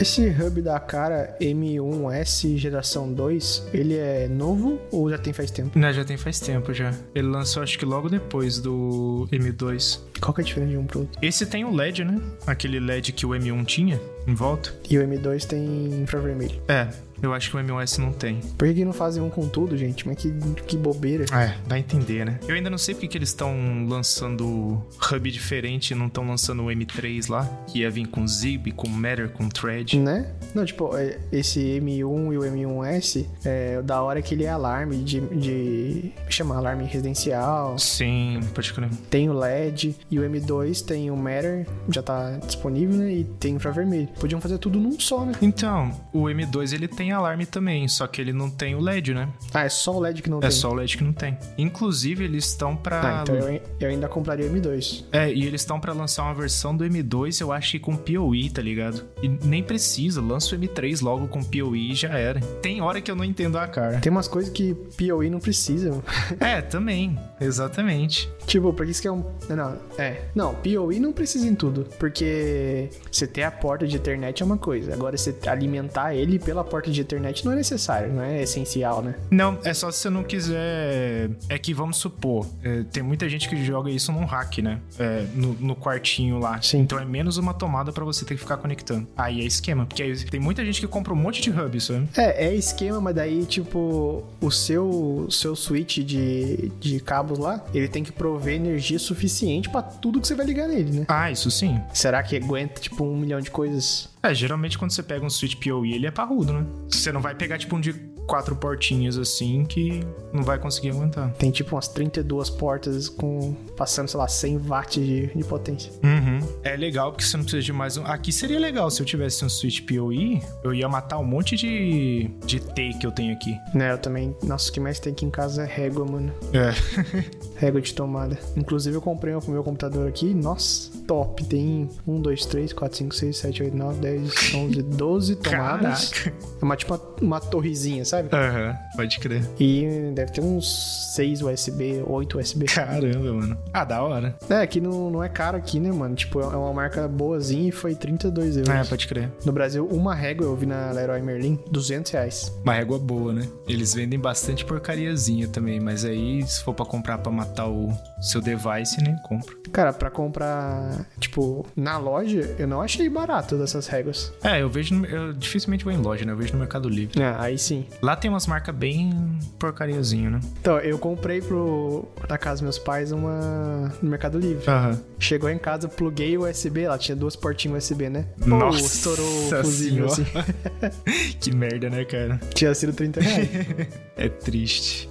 Esse hub da cara M1S geração 2, ele é novo ou já tem faz tempo? Não, já tem faz tempo já. Ele lançou acho que logo depois do M2. Qual que é a diferença de um pro outro? Esse tem o LED, né? Aquele LED que o M1 tinha em volta. E o M2 tem infravermelho. É, eu acho que o M1S não tem. Por que, que não fazem um com tudo, gente? Mas que, que bobeira. É, dá a entender, né? Eu ainda não sei porque que eles estão lançando hub diferente e não estão lançando o M3 lá, que ia vir com Zip, com Matter, com Thread. Né? Não, tipo, é, esse M1 e o M1S, é, da hora que ele é alarme de. de chama alarme residencial. Sim, pode crer. Tem o LED. E o M2 tem o Matter, já tá disponível, né? E tem infravermelho. Podiam fazer tudo num só, né? Então, o M2 ele tem alarme também, só que ele não tem o LED, né? Ah, é só o LED que não É tem. só o LED que não tem. Inclusive, eles estão pra. Ah, então eu, eu ainda compraria o M2. É, e eles estão pra lançar uma versão do M2, eu acho que com PoE, tá ligado? E nem precisa, lança o M3 logo com PoE e já era. Tem hora que eu não entendo a cara. Tem umas coisas que PoE não precisa. É, também, exatamente. tipo, pra que isso que é um. Não, é. Não, PoE não precisa em tudo. Porque você ter a porta de internet é uma coisa. Agora, você alimentar ele pela porta de internet não é necessário, não é essencial, né? Não, é só se você não quiser. É que vamos supor, é, tem muita gente que joga isso num hack, né? É, no, no quartinho lá. Sim. Então é menos uma tomada pra você ter que ficar conectando. Aí é esquema. Porque aí tem muita gente que compra um monte de hub, sabe? É, é esquema, mas daí, tipo, o seu, seu switch de, de cabos lá, ele tem que prover energia suficiente pra tudo que você vai ligar nele, né? Ah, isso sim. Será que aguenta, tipo, um milhão de coisas? É, geralmente quando você pega um switch PoE, ele é parrudo, né? Você não vai pegar tipo um de quatro portinhas assim que não vai conseguir aguentar. Tem, tipo, umas 32 portas com passando, sei lá, 100 watts de, de potência. Uhum. É legal porque você não precisa de mais um. Aqui seria legal se eu tivesse um switch PoE, eu ia matar um monte de, de T que eu tenho aqui. Né, eu também... Nossa, o que mais tem aqui em casa é régua, mano. É. Régua de tomada. Inclusive, eu comprei uma pro meu computador aqui. Nossa, top. Tem 1, 2, 3, 4, 5, 6, 7, 8, 9, 10, 11, 12 tomadas. Caraca. É uma, tipo uma, uma torrezinha, sabe? Aham, pode crer. E deve ter uns 6 USB, 8 USB. Caramba, mano. Ah, da hora. É, que não, não é caro aqui, né, mano? Tipo, é uma marca boazinha e foi 32 euros. É, pode crer. No Brasil, uma régua eu vi na Leroy Merlin, 200 reais. Uma régua boa, né? Eles vendem bastante porcariazinha também, mas aí se for pra comprar pra matar o seu device, né? Compra. Cara, pra comprar, tipo, na loja, eu não achei barato dessas réguas. É, eu vejo. no- Eu dificilmente vou em loja, né? Eu vejo no Mercado Livre. Ah, aí sim. Lá tem umas marcas bem porcariazinho, né? Então, eu comprei pro, na casa dos meus pais uma no Mercado Livre. Aham. Chegou em casa, pluguei o USB, lá tinha duas portinhas USB, né? Pô, Nossa estourou o fusível, assim. que merda, né, cara? Tinha sido 30 reais. É triste.